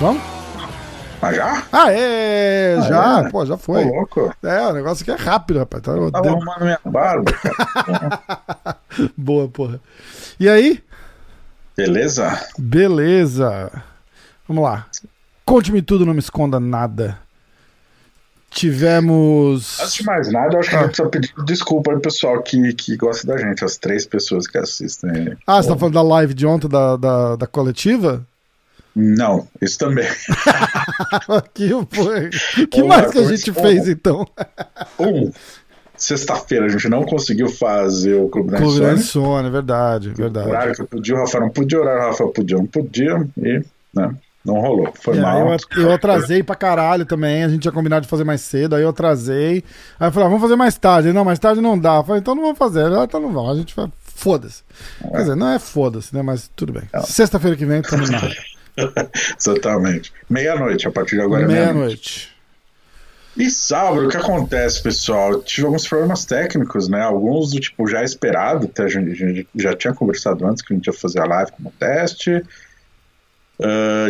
Vamos? Ah, já? Ah, já, é? pô, já foi. Ô, louco. É, o negócio aqui é rápido, rapaz. Tá, Tava arrumando minha barba. Boa, porra. E aí? Beleza? Beleza. Vamos lá. Conte-me tudo, não me esconda nada. Tivemos. Antes de mais nada, eu acho que a Ah. gente precisa pedir desculpa ao pessoal que, que gosta da gente, as três pessoas que assistem. Ah, você tá falando da live de ontem da, da, da coletiva? Não, isso também. que foi. que Ô, mais que a gente fez então? Um, sexta-feira a gente não conseguiu fazer o Clube da Clube da Insônia. Insônia, verdade, verdade. Horário que eu podia, o Rafael não podia, horário que o Rafael podia, não podia, e né, não rolou. Foi É, mal. eu, eu atrasei pra caralho também. A gente tinha combinado de fazer mais cedo, aí eu atrasei. Aí eu falei, ah, vamos fazer mais tarde. Ele, Não, mais tarde não dá. Eu falei, então não vamos fazer. Ele, "Ah, então não vamos. A gente vai. Foda-se. Quer dizer, não é foda-se, né? Mas tudo bem. Sexta-feira que vem, estamos na Exatamente. Meia-noite, a partir de agora é meia-noite. meia-noite. E sábado, o que acontece, pessoal? Tive alguns problemas técnicos, né? Alguns do tipo já esperado, até a gente já tinha conversado antes que a gente ia fazer a live como teste.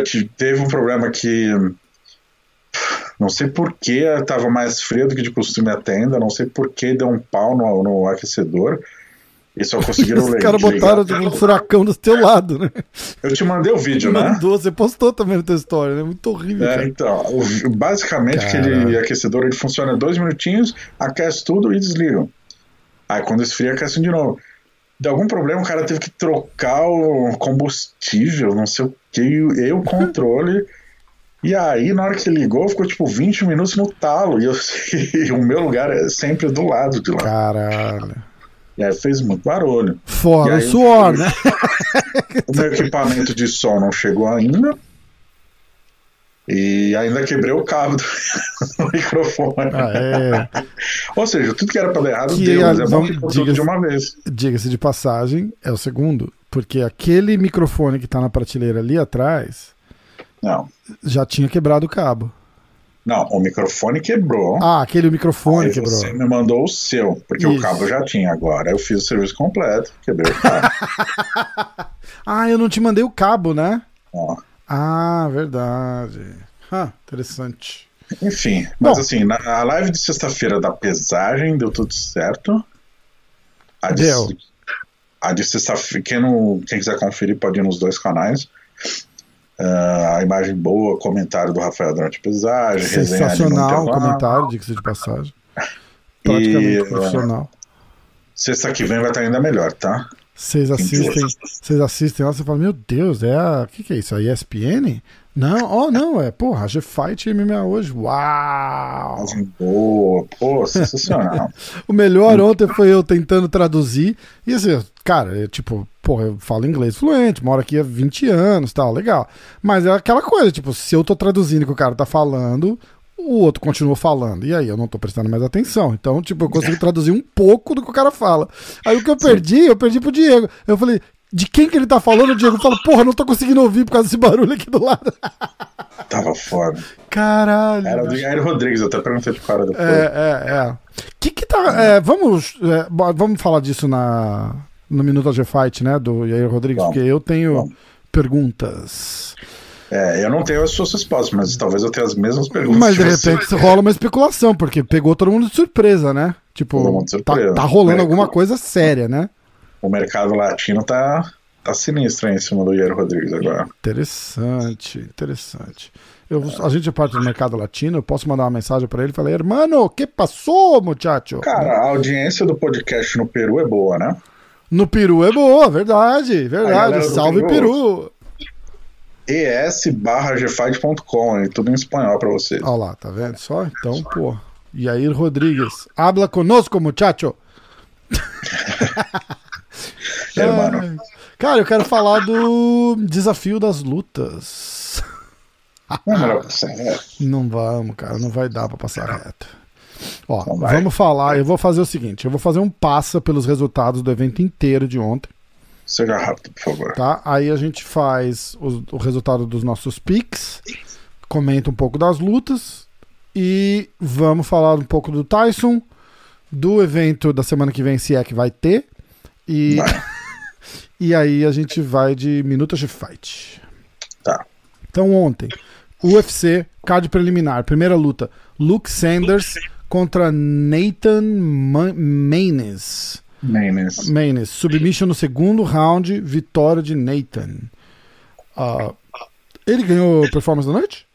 Te- teve um problema que não sei por que estava mais frio do que de costume a tenda, não sei por que deu um pau no, no aquecedor. E só conseguiram Os caras botaram um furacão do teu lado, né? Eu te mandei o vídeo, né? Mandou, você postou também na tua história, né? Muito horrível. É, cara. então, basicamente Caralho. aquele aquecedor ele funciona dois minutinhos, aquece tudo e desliga. Aí quando esfria, aquece de novo. De algum problema, o cara teve que trocar o combustível, não sei o que, e o controle. e aí, na hora que ligou, ficou tipo 20 minutos no talo. E, eu, e o meu lugar é sempre do lado de lá. Caralho. E aí fez muito barulho. Fora o suor, né? O meu equipamento de som não chegou ainda. E ainda quebrei o cabo do, do microfone. Ah, é. Ou seja, tudo que era pra dar errado Que, deu, mas é bom que ficou diga- tudo de uma vez. Diga-se de passagem, é o segundo. Porque aquele microfone que tá na prateleira ali atrás Não, já tinha quebrado o cabo. não, o microfone quebrou. Ah, aquele microfone quebrou. você me mandou o seu, porque Isso. o cabo já tinha agora. Eu fiz o serviço completo, quebrei o cabo. Ah, eu não te mandei o cabo, né? Ó. Ah, verdade. Ah, interessante. Enfim, mas Bom. assim, na a live de sexta-feira da pesagem deu tudo certo. A de, Deu. A de sexta-feira, quem, não- quem quiser conferir pode ir nos dois canais. Ah, a imagem boa, comentário do Rafael durante a pesagem, Sensacional o comentário, diga-se de passagem. Praticamente E, profissional. Sexta que vem vai estar ainda melhor, tá? Vocês assistem, vocês assistem lá, você fala, meu Deus, é a. O que, que é isso? A ESPN? Não, oh, não, é, porra, a G-Fight MMA hoje. Uau! Boa, pô, sensacional. O melhor ontem foi eu tentando traduzir. E assim, cara, eu, tipo, porra, eu falo inglês fluente, moro aqui há 20 anos tal, legal. Mas é aquela coisa, tipo, se eu tô traduzindo o que o cara tá falando, o outro continua falando. E aí eu não tô prestando mais atenção. Então, tipo, eu consigo traduzir um pouco do que o cara fala. Aí o que eu perdi, eu perdi pro Diego. Eu falei. De quem que ele tá falando? O Diego fala, porra, não tô conseguindo ouvir por causa desse barulho aqui do lado. Tava foda. Caralho. Era do Jair Rodrigues, eu até perguntei pro cara depois. É, é, é. Que que tá. é, vamos, é, vamos falar disso na, no Minuto G Fight, né? Do Yair Rodrigues, Vamos, porque eu tenho vamos. perguntas. É, eu não tenho as suas respostas, mas talvez eu tenha as mesmas perguntas. Mas de repente rola uma especulação, porque pegou todo mundo de surpresa, né? Tipo, tá, surpresa. tá rolando É, alguma coisa séria, né? O mercado latino tá, tá sinistro aí em cima do Jair Rodrigues agora. Interessante, interessante. Eu, a gente é parte do mercado latino, eu posso mandar uma mensagem pra ele e falar, hermano, que passou, muchacho? Cara, a audiência do podcast no Peru é boa, né? No Peru é boa, verdade, verdade. Salve Peru. Peru. Es barra gfight.com e tudo em espanhol pra vocês. Olha lá, tá vendo só? Então, pô. Yair Rodrigues. Habla conosco, muchacho. Hermano. Ai. Cara, eu quero falar do desafio das lutas. Não é melhor passar reto. Não vamos, cara, não vai dar pra passar reto. Ó, vamos falar. Eu vou fazer o seguinte: eu vou fazer um passa pelos resultados do evento inteiro de ontem, Seja rápido, por favor. tá? Aí a gente faz o, o resultado dos nossos picks, comenta um pouco das lutas E vamos falar um pouco do Tyson, do evento da semana que vem, se é que vai ter. E, Vai. e aí a gente vai de Minutos de Fight. Tá. Então ontem, UFC, card preliminar, primeira luta, Luke Sanders contra Nathan Ma- Maynes. Menes. Maynes, submission no segundo round, vitória de Nathan. Ah, ele ganhou performance da noite?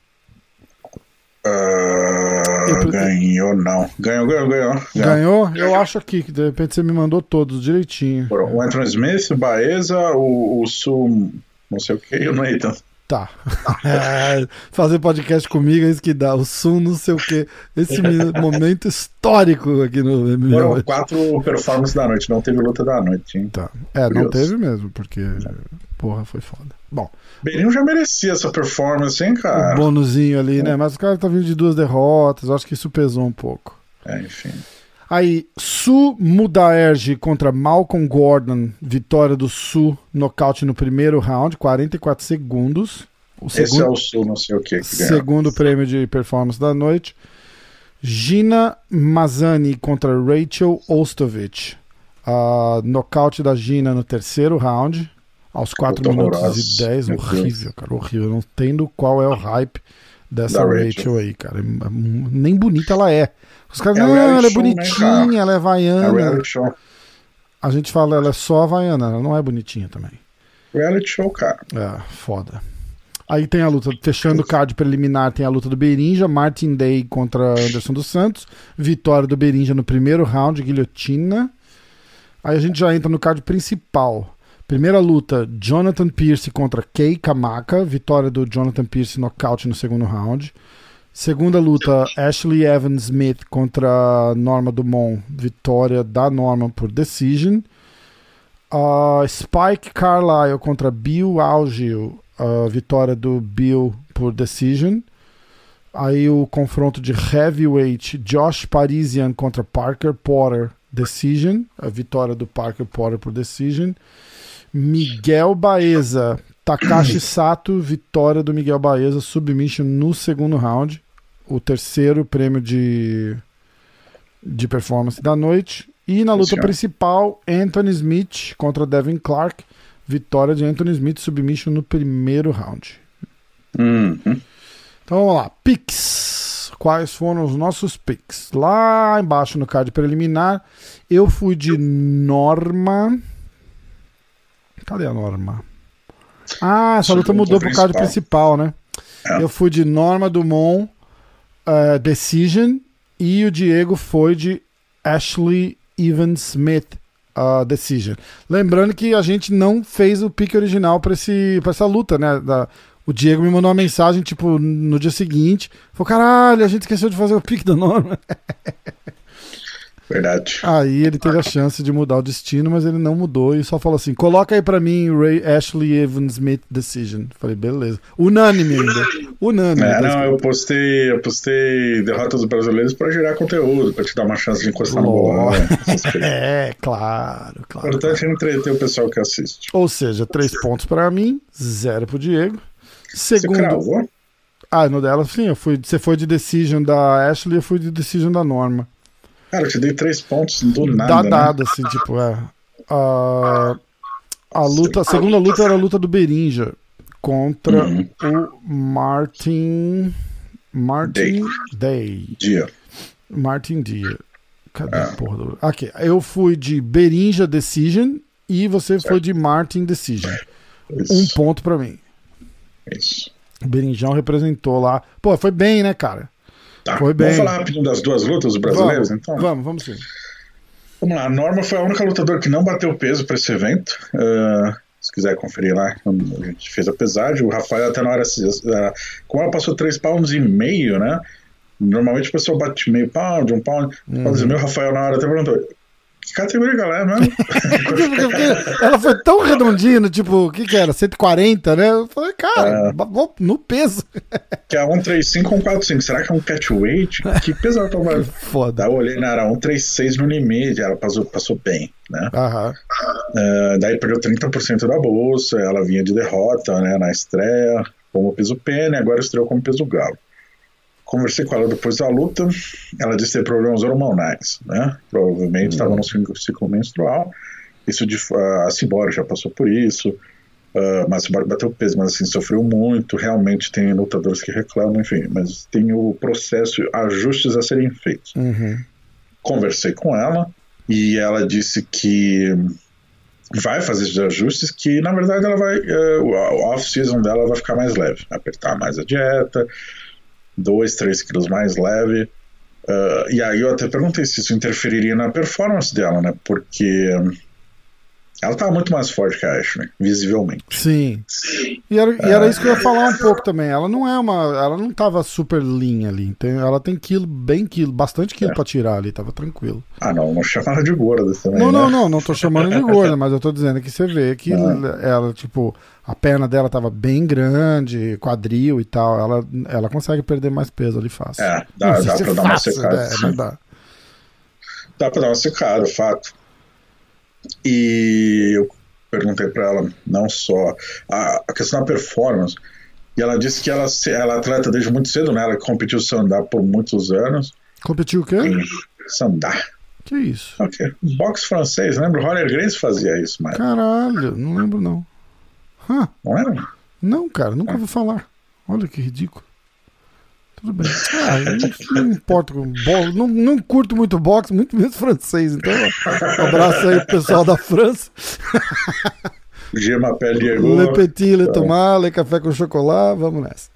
Eu- ganhou, não. Ganhou, ganhou, ganhou. Ganhou? Eu acho aqui que de repente você me mandou todos direitinho. O Anthony Smith, o Baeza, o, o Sul, não sei o que, e o Nathan. Tá. É, fazer podcast comigo é isso que dá. O som, não sei o quê. Esse momento histórico aqui no MMA. Foram quatro performances da noite, não teve luta da noite, hein? Tá. É, não Curioso. teve mesmo, porque. Porra, foi foda. Bom, Beirinho já merecia essa performance, hein, cara? bônusinho ali, né? Mas o cara tá vindo de duas derrotas. Acho que isso pesou um pouco. É, enfim. Aí, Su Mudaerge contra Malcolm Gordon. Vitória do Su, nocaute no primeiro round, 44 segundos. O Esse é segundo, o Sul, não sei o que que segundo prêmio de performance da noite. Gina Mazani contra Rachel Ostovich. Uh, nocaute da Gina no terceiro round, aos 4 Luta minutos e 10. Meu Horrível, cara, horrível. Eu não entendo qual é o hype dessa Da Rachel. Rachel. aí, cara. É- Nem bonita ela é. Os caras, É não, reality ela é show, né, bonitinha, cara? ela é É show. A gente fala, ela é só havaiana, ela não é bonitinha também. Reality show, cara. É, foda. Aí tem a luta, fechando o card preliminar, tem a luta do Berinja, Martin Day contra Anderson dos Santos. Vitória do Berinja no primeiro round, guilhotina. Aí a gente já entra no card principal. Primeira luta, Jonathan Pierce contra Kei Kamaka. Vitória do Jonathan Pierce nocaute no segundo round. Segunda luta, Ashley Evans Smith contra Norma Dumont. Vitória da Norma por decision. Uh, Spike Carlyle contra Bill Algil. Uh, vitória do Bill por decision. Aí o confronto de heavyweight Josh Parisian contra Parker Porter decision. A vitória do Parker Porter por decision. Miguel Baeza, Takashi Sato, vitória do Miguel Baeza, submission no segundo round. O terceiro prêmio de, de performance da noite. E na luta principal, Anthony Smith contra Devin Clark. Vitória de Anthony Smith, submission no primeiro round. Uhum. Então vamos lá, picks. Quais foram os nossos picks? Lá embaixo no card preliminar, eu fui de Norma. Cadê a Norma? Ah, essa luta mudou pro card principal. né? É. Eu fui de Norma Dumont, eh, Decision, e o Diego foi de Ashley Evans Smith, uh, Decision. Lembrando que a gente não fez o pick original pra essa luta, né? Da- o Diego me mandou uma mensagem, tipo, no dia seguinte. Falou, caralho, a gente esqueceu de fazer o pick da Norma. Verdade. Aí ele teve a chance de mudar o destino, mas ele não mudou e só falou assim: coloca aí pra mim Ray Ashley Evans Smith Decision. Falei, beleza. Unânime ainda. Unânime. É, tá não, escrito. eu postei, eu postei derrotas brasileiros pra gerar conteúdo, pra te dar uma chance de encostar no essas coisas. É, claro, O claro. importante é entreter o pessoal que assiste. Ou seja, três pontos pra mim, zero pro Diego. Você Segundo. cravou? Ah, no dela, sim, eu fui. Você foi de Decision da Ashley, eu fui de Decision da Norma. Cara, eu te dei três pontos do nada. Dá né? dado, assim, tipo, é. A, a luta, a segunda luta era a luta do Berinja contra Uhum. o Martin. Martin Day. Dia. Martin Dia. Cadê Ah. a porra do. Aqui, eu fui de Berinja Decision e você foi de Martin Decision. Isso. Um ponto pra mim. Isso. O Berinjão representou lá. Pô, foi bem, né, cara? Tá. Foi bem. Vamos falar rapidinho das duas lutas dos brasileiros, vamos, então? Vamos, vamos sim. Vamos lá, a Norma foi a única lutadora que não bateu peso para esse evento. Ah, se quiser conferir lá, a gente fez a pesagem. O Rafael, até na hora. ah, como ela passou 3 pounds e meio, né? Normalmente a pessoa bate meio pound, um pound. Uhum. Uhum. Meu Rafael, na hora, até perguntou: que categoria galera mesmo? Porque ela foi tão redondinha, tipo, o que que era? 140, né? Eu falei, cara, É. no peso. que é 135 ou 145. Será que é um catchweight? Que peso ela tava? Foda. Daí eu olhei, não, era 136 no limite. Ela passou, passou bem, né? Aham. Ah, daí perdeu 30% da bolsa, ela vinha de derrota né, na estreia como peso pena e agora estreou como peso galo. Conversei com ela depois da luta. Ela disse ter problemas hormonais, né? Provavelmente estava no ciclo, menstrual. Isso de, a Cibora já passou por isso. Uh, mas bateu peso, mas assim, sofreu muito. Realmente tem lutadores que reclamam, enfim, mas tem o processo, ajustes a serem feitos. Uhum. Conversei com ela e ela disse que vai fazer esses ajustes, que na verdade ela vai, uh, o off-season dela vai ficar mais leve, apertar mais a dieta, 2, 3 quilos mais leve. Uh, e aí eu até perguntei se isso interferiria na performance dela, né? Porque ela tá muito mais forte que a Ashley, visivelmente. Sim. E era, e era isso que eu ia falar um pouco também. Ela não é uma. Ela não tava super linha ali. Ela tem quilo, bem quilo, bastante quilo é. pra tirar ali, tava tranquilo. Ah, não, não chama ela de gorda também. Não, né? não, não, não tô chamando de gorda, mas eu tô dizendo que você vê que ela, tipo, a perna dela tava bem grande, quadril e tal. Ela, ela consegue perder mais peso ali fácil. É, dá, dá pra dar fácil, uma secada. É, dá. Dá pra dar uma secada, fato. E eu perguntei para ela não só a, a, questão da performance, e ela disse que ela, ela é atleta desde muito cedo, né? Ela competiu sandar por muitos anos. Competiu o quê? Sandar. Que isso? Ok. Boxe francês, lembra? O Roller Grace fazia isso, mas. Caralho, não lembro não. Huh. Não era? Não, cara, nunca ah. ouvi falar. Olha que ridículo. Tudo bem. Ah, não, não importa. Não, não curto muito boxe, muito menos francês. Então, um abraço aí pro pessoal da França. Je m'appelle Diego. Le Petit, Le Tomar, Le Café com Chocolat. Vamos nessa.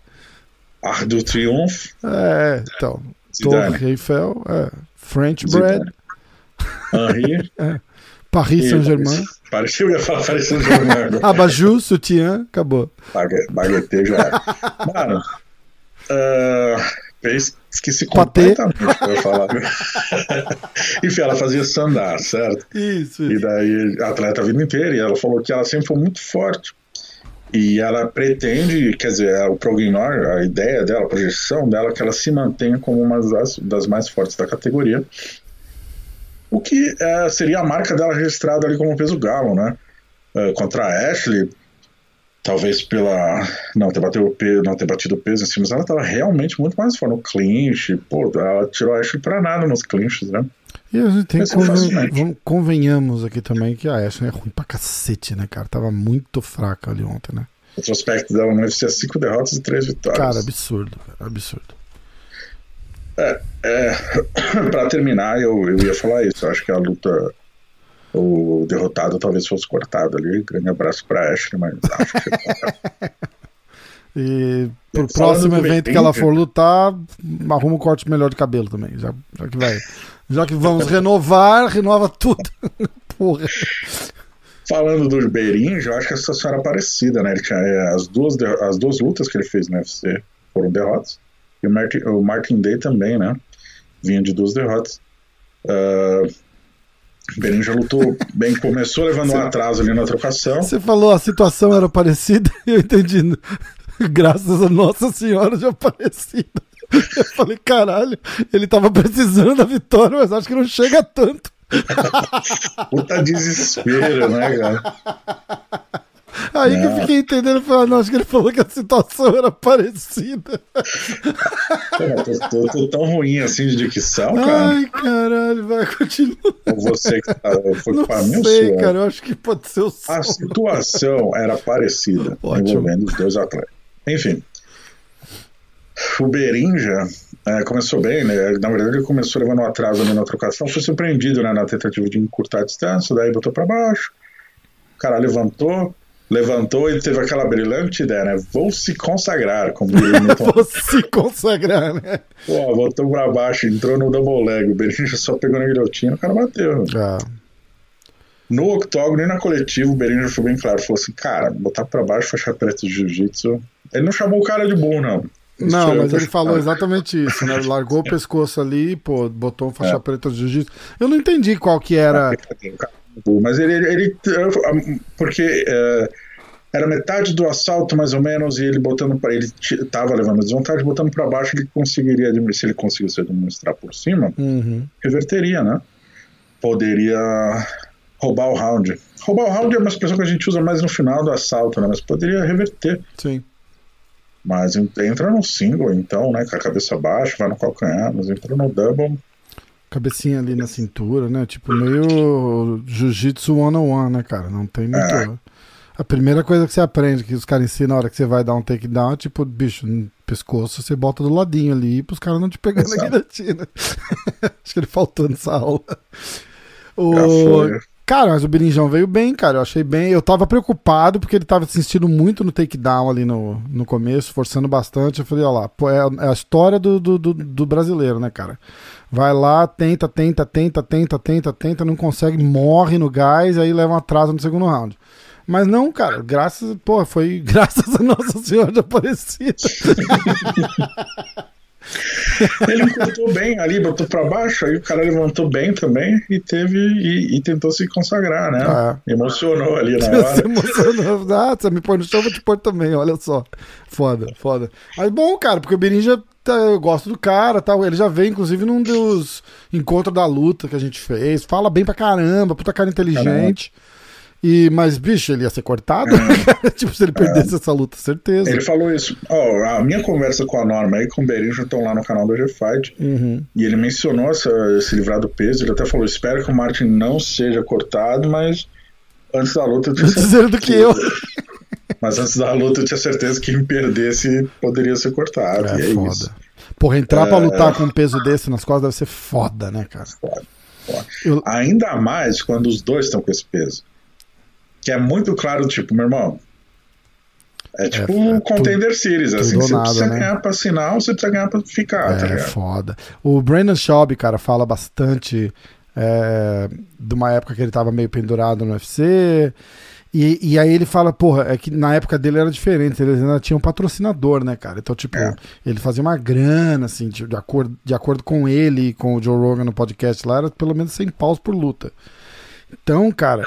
Arc do Triomphe. É, então. Torre Eiffel. É. French Bread. Henri. É. Paris Saint-Germain. Parecia, eu ia falar Paris Saint-Germain. Abajur, sutiã, acabou. Baguete já. Mano, Uh, esqueci completamente o que eu ia falar. Enfim, ela fazia sandar, certo? Isso, isso. E daí, atleta a vida inteira, e ela falou que ela sempre foi muito forte. E ela pretende, quer dizer, o Prognor, a ideia dela, a projeção dela, é que ela se mantenha como uma das, das mais fortes da categoria. O que é, seria a marca dela registrada ali como peso galo, né? Contra a Ashley, talvez pela não ter, batido o peso, não ter batido peso em cima, mas ela estava realmente muito mais forte no clinch. Pô, ela tirou a Ashley pra nada nos clinches, né? E a gente tem que conven... convenhamos aqui também que a Ashley é ruim pra cacete, né, cara? Tava muito fraca ali ontem, né? O retrospecto dela no UFC é 5 derrotas e 3 vitórias. Cara, absurdo, cara, absurdo. É, é pra terminar, eu, eu ia falar isso. Eu acho que a luta o derrotado talvez fosse cortado ali. Grande abraço para Ashley, mas acho que. e pro próximo evento que ela for lutar, arruma um corte melhor de cabelo também. Já, já que vai. Já que vamos renovar, renova tudo. Porra. Falando do Beirinho, eu acho que a situação era parecida, né? Ele tinha, é, as, duas, as duas lutas que ele fez no UFC foram derrotas. E o Martin, o Martin Day também, né? Vinha de duas derrotas. Uh, Benin já lutou bem, começou levando um atraso ali na trocação. Você falou a situação era parecida e eu entendi. Graças a Nossa Senhora de Aparecida. Eu falei, caralho, ele tava precisando da vitória, mas acho que não chega tanto. Puta desespero, né, cara? Aí que eu fiquei entendendo, falei, não, acho que ele falou que a situação era parecida. Pô, tô, tô, tô, tão ruim assim de dicção, cara. Ai, caralho, vai, continua. Ou você que tá, foi não pra mim sei, cara, eu acho que pode ser o som. A situação era parecida, Ótimo. envolvendo os dois atletas. Enfim, o Berinja é, começou bem, né? Na verdade, ele começou levando um atraso na trocação, foi surpreendido né, na tentativa de encurtar a distância, daí botou para baixo. O cara levantou, levantou e teve aquela brilhante ideia, né? Vou se consagrar, como Vou se consagrar, né? Pô, voltou pra baixo, entrou no double leg, o Berinja só pegou na guilhotina, o cara bateu. Ah. No octógono e na coletiva, o Berinja foi bem claro, falou assim, cara, botar pra baixo faixa preta de jiu-jitsu. Ele não chamou o cara de burro, não. Não, mas ele falou exatamente isso, né? Largou o pescoço ali, pô, botou faixa é. preta de jiu-jitsu. Eu não entendi qual que era. Mas ele, ele, porque é, era metade do assalto mais ou menos e ele botando para ele estava levando desvantagem, botando para baixo ele conseguiria se ele conseguisse administrar por cima, uhum. reverteria, né? Poderia roubar o round. Roubar o round é uma expressão que a gente usa mais no final do assalto, né? Mas poderia reverter. Sim. Mas entra no single, então, né? Com a cabeça baixa, vai no calcanhar, mas entra no double. Cabecinha ali na cintura, né? Tipo, meio Jiu-Jitsu one-on-one, né, cara? Não tem muito. É. A primeira coisa que você aprende, que os caras ensinam na hora que você vai dar um takedown, é tipo, bicho, no pescoço você bota do ladinho ali pros caras não te pegarem na guilhotina. Acho que ele faltou nessa aula. O... Cara, mas o Berinjão veio bem, cara. Eu achei bem. Eu tava preocupado porque ele tava insistindo muito no takedown ali no, no começo, forçando bastante. Eu falei, ó lá, é, é a história do, do, do, brasileiro, né, cara? Vai lá, tenta, tenta, tenta, tenta, tenta, tenta, não consegue, morre no gás, aí leva um atraso no segundo round. Mas não, cara, graças, pô, foi graças a Nossa Senhora de Aparecida. Ele encurtou bem ali, botou pra baixo, aí o cara levantou bem também e teve e, e tentou se consagrar, né? Ah. Emocionou ali na hora. Você emocionou. Ah, você me põe no chão, vou te pôr também, olha só. Foda, foda. Mas bom, cara, porque o Berinja tá, eu gosto do cara, tal. Ele já veio, inclusive, num dos encontros da luta que a gente fez. Fala bem pra caramba, puta cara inteligente. Caramba. E, mas, bicho, ele ia ser cortado? É. tipo, se ele perdesse é. essa luta, certeza. Ele falou isso. Oh, a minha conversa com a Norma e com o Berinho estão lá no canal do G-Fight. Uhum. E ele mencionou essa, esse livrar do peso. Ele até falou: espero que o Martin não seja cortado, mas antes da luta eu tinha certeza. do que eu. Mas antes da luta eu tinha certeza que me perdesse poderia ser cortado. É, e é foda. Isso. Porra, entrar é... pra lutar com um peso desse nas costas deve ser foda, né, cara? Foda. foda. Eu... Ainda mais quando os dois estão com esse peso que é muito claro, tipo, meu irmão. É tipo é, um Contender tudo, Series, assim, você nada, precisa né? ganhar pra assinar ou você precisa ganhar pra ficar, é, tá ligado? foda. O Brandon Schaub, cara, fala bastante é, de uma época que ele tava meio pendurado no UFC. E, e aí ele fala, porra, é que na época dele era diferente, ele ainda tinha um patrocinador, né, cara? Então, tipo, é. ele fazia uma grana, assim, de, de, acordo, de acordo com ele e com o Joe Rogan no podcast lá, era pelo menos 100 paus por luta. Então, cara,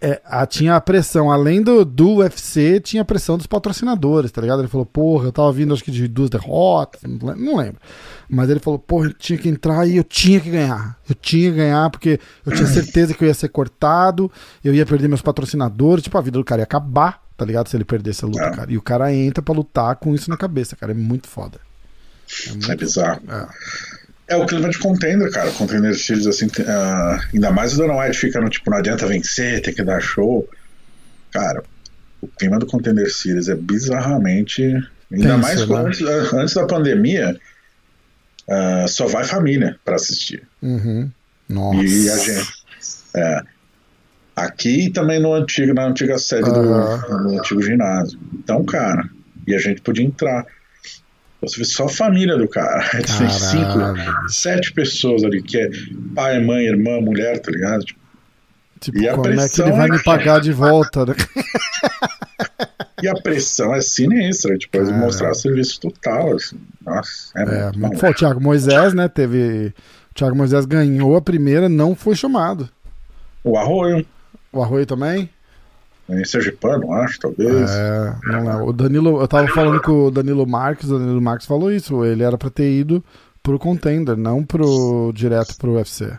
é, a, tinha a pressão, além do, do UFC, tinha a pressão dos patrocinadores, tá ligado? Ele falou, porra, eu tava vindo acho que de duas derrotas, não lembro. Mas ele falou, porra, eu tinha que entrar e eu tinha que ganhar. Eu tinha que ganhar porque eu tinha certeza que eu ia ser cortado, eu ia perder meus patrocinadores, tipo, a vida do cara ia acabar, tá ligado? Se ele perdesse a luta, é. cara. E o cara entra pra lutar com isso na cabeça, cara. É muito foda. É, muito é bizarro. Foda. É. O clima de contender, cara. Contender Series, assim, uh, ainda mais o Dana White fica no tipo, não adianta vencer, tem que dar show. Cara, o clima do Contender Series é bizarramente. Ainda Pensa, mais né? antes, antes, da pandemia, uh, só vai família para assistir. Uhum. Nossa. E a gente. É, aqui também no antigo, na antiga sede uhum. do no antigo ginásio. Então, cara, e a gente podia entrar. Você vê só a família do cara. Tem cinco, sete pessoas ali, que é pai, mãe, irmã, mulher, tá ligado? Tipo, tipo e a como é que ele vai é me pagar de volta, né? e a pressão é sinistra, tipo, eles mostrar serviço total, assim. Nossa, é, é muito bom. O Thiago Moisés, né, teve... O Thiago Moisés ganhou a primeira, não foi chamado. O Arroio. O Arroio também? Em Sergipano, acho, talvez. É, não é. O Danilo, eu tava falando com o Danilo Marques, o Danilo Marques falou isso, ele era pra ter ido pro contender, não pro direto pro UFC.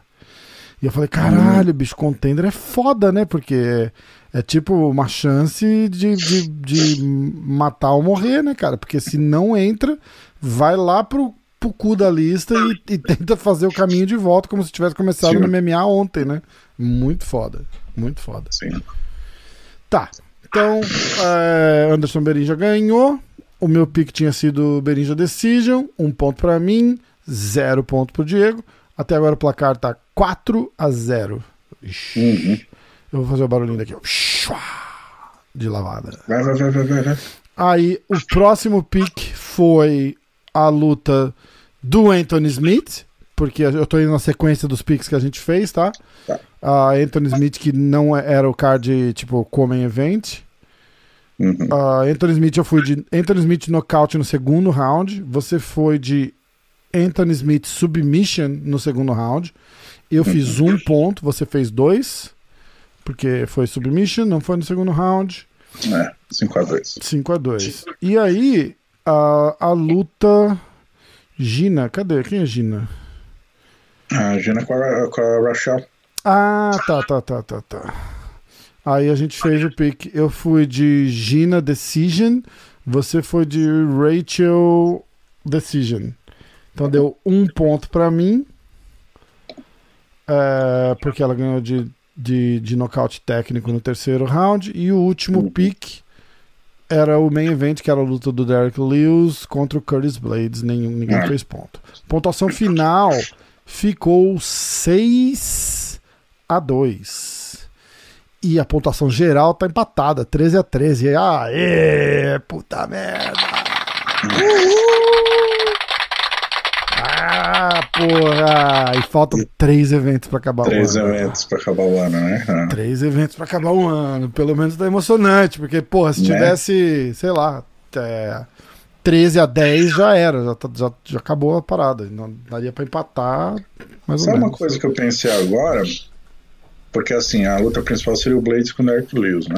E eu falei, caralho, hum. bicho, contender é foda, né? Porque é tipo uma chance de, de, de matar ou morrer, né, cara? Porque se não entra, vai lá pro, pro cu da lista e, e tenta fazer o caminho de volta como se tivesse começado Sim. no MMA ontem, né? Muito foda, muito foda. Sim. Tá. Então, é, Anderson Berinja ganhou. O meu pick tinha sido Berinja Decision. Um ponto para mim, zero ponto pro Diego. Até agora o placar tá 4 a 0 uhum. Eu vou fazer o barulhinho daqui. De lavada. Vai, vai, vai, vai, vai. Aí, o próximo pick foi a luta do Anthony Smith. Porque eu tô indo na sequência dos picks que a gente fez, tá? Tá uh, Anthony Smith, que não é, era o card tipo Common Event. Uhum. Uh, Anthony Smith, eu fui de Anthony Smith nocaute no segundo round. Você foi de Anthony Smith submission no segundo round. Eu fiz um ponto, você fez dois. Porque foi submission, não foi no segundo round. É, 5x2. 5x2. E aí, a, a luta. Gina, cadê? Quem é Gina? A Gina com a, com a Rachel. Ah, tá, tá, tá, tá, tá. Aí a gente fez o pick. Eu fui de Gina Decision, Você foi de Rachel Decision. Então deu um ponto pra mim. é, porque ela ganhou de, de, de nocaute técnico no terceiro round. E o último pick era o main event, que era a luta do Derek Lewis contra o Curtis Blades. Nenhum, ninguém fez ponto. Pontuação final ficou 6 a 2. E a pontuação geral tá empatada, 13 a 13. Aê, puta merda! Uhul! Ah, porra! E faltam três eventos pra acabar Três o ano. eventos pra acabar o ano, né? Ah. Três eventos pra acabar o ano. Pelo menos tá emocionante, porque, porra, se Né? tivesse, sei lá, é, 13 a 10 já era, já, tá- já, já acabou a parada. Não daria pra empatar mais ou Sabe uma coisa que eu pensei agora? Porque assim, a luta principal seria o Blades com o Derek Lewis, né?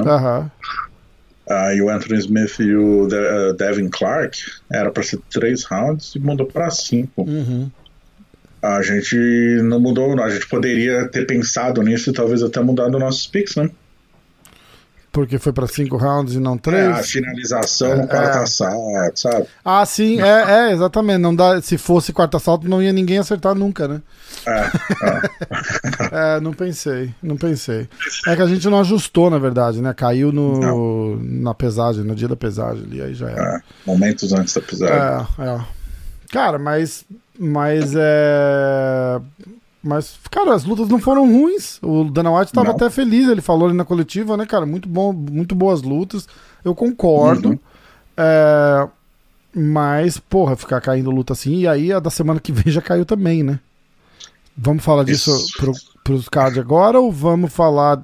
Ah, e o Anthony Smith e o De- eh, Devin Clark era pra ser três rounds e mudou pra cinco. Uhum. A gente não mudou, a gente poderia ter pensado nisso e talvez até mudado nossos picks, né? Porque foi pra cinco rounds e não É, a três. finalização no É. quarto assalto, sabe? Ah, sim, é, é, exatamente. Não dá, se fosse quarto assalto, não ia ninguém acertar nunca, né? É, É, não pensei, não pensei. É que a gente não ajustou, na verdade, né? Caiu no, na pesagem, no dia da pesagem ali, aí já era. é. Momentos antes da pisada. É, é. Cara, mas. Mas é. Mas, cara, as lutas não foram ruins. O Dana White tava Não. até feliz, ele falou ali na coletiva, né, cara? Muito bom, muito boas lutas. Eu concordo. Uhum. É, mas, porra, ficar caindo luta assim. E aí a da semana que vem já caiu também, né? Vamos falar disso Isso. pro, pros cards agora ou vamos falar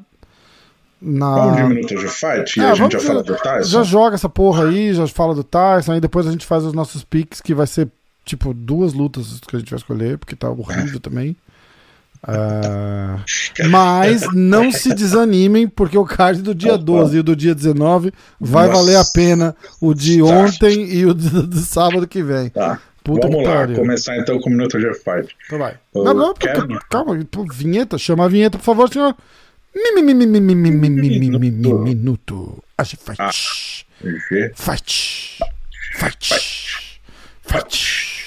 na. Vamos de minutos de fight e É, a gente já fala do Tyson? Já joga essa porra aí, já fala do Tyson, aí depois a gente faz os nossos picks, que vai ser, tipo, duas lutas que a gente vai escolher, porque tá horrível também. Uh, mas não se desanimem, porque o card do dia 12 e o do dia 19 vai Nossa. valer a pena o de ontem e o de, sábado que vem. Tá. Puta Vamos lá, pariu. começar então com o Minuto de Fight. Então vai. Eu não, não, quero... calma, vinheta, chama a vinheta, por favor, senhor. Minuto. Acha fight. Fight. Fight. Fight.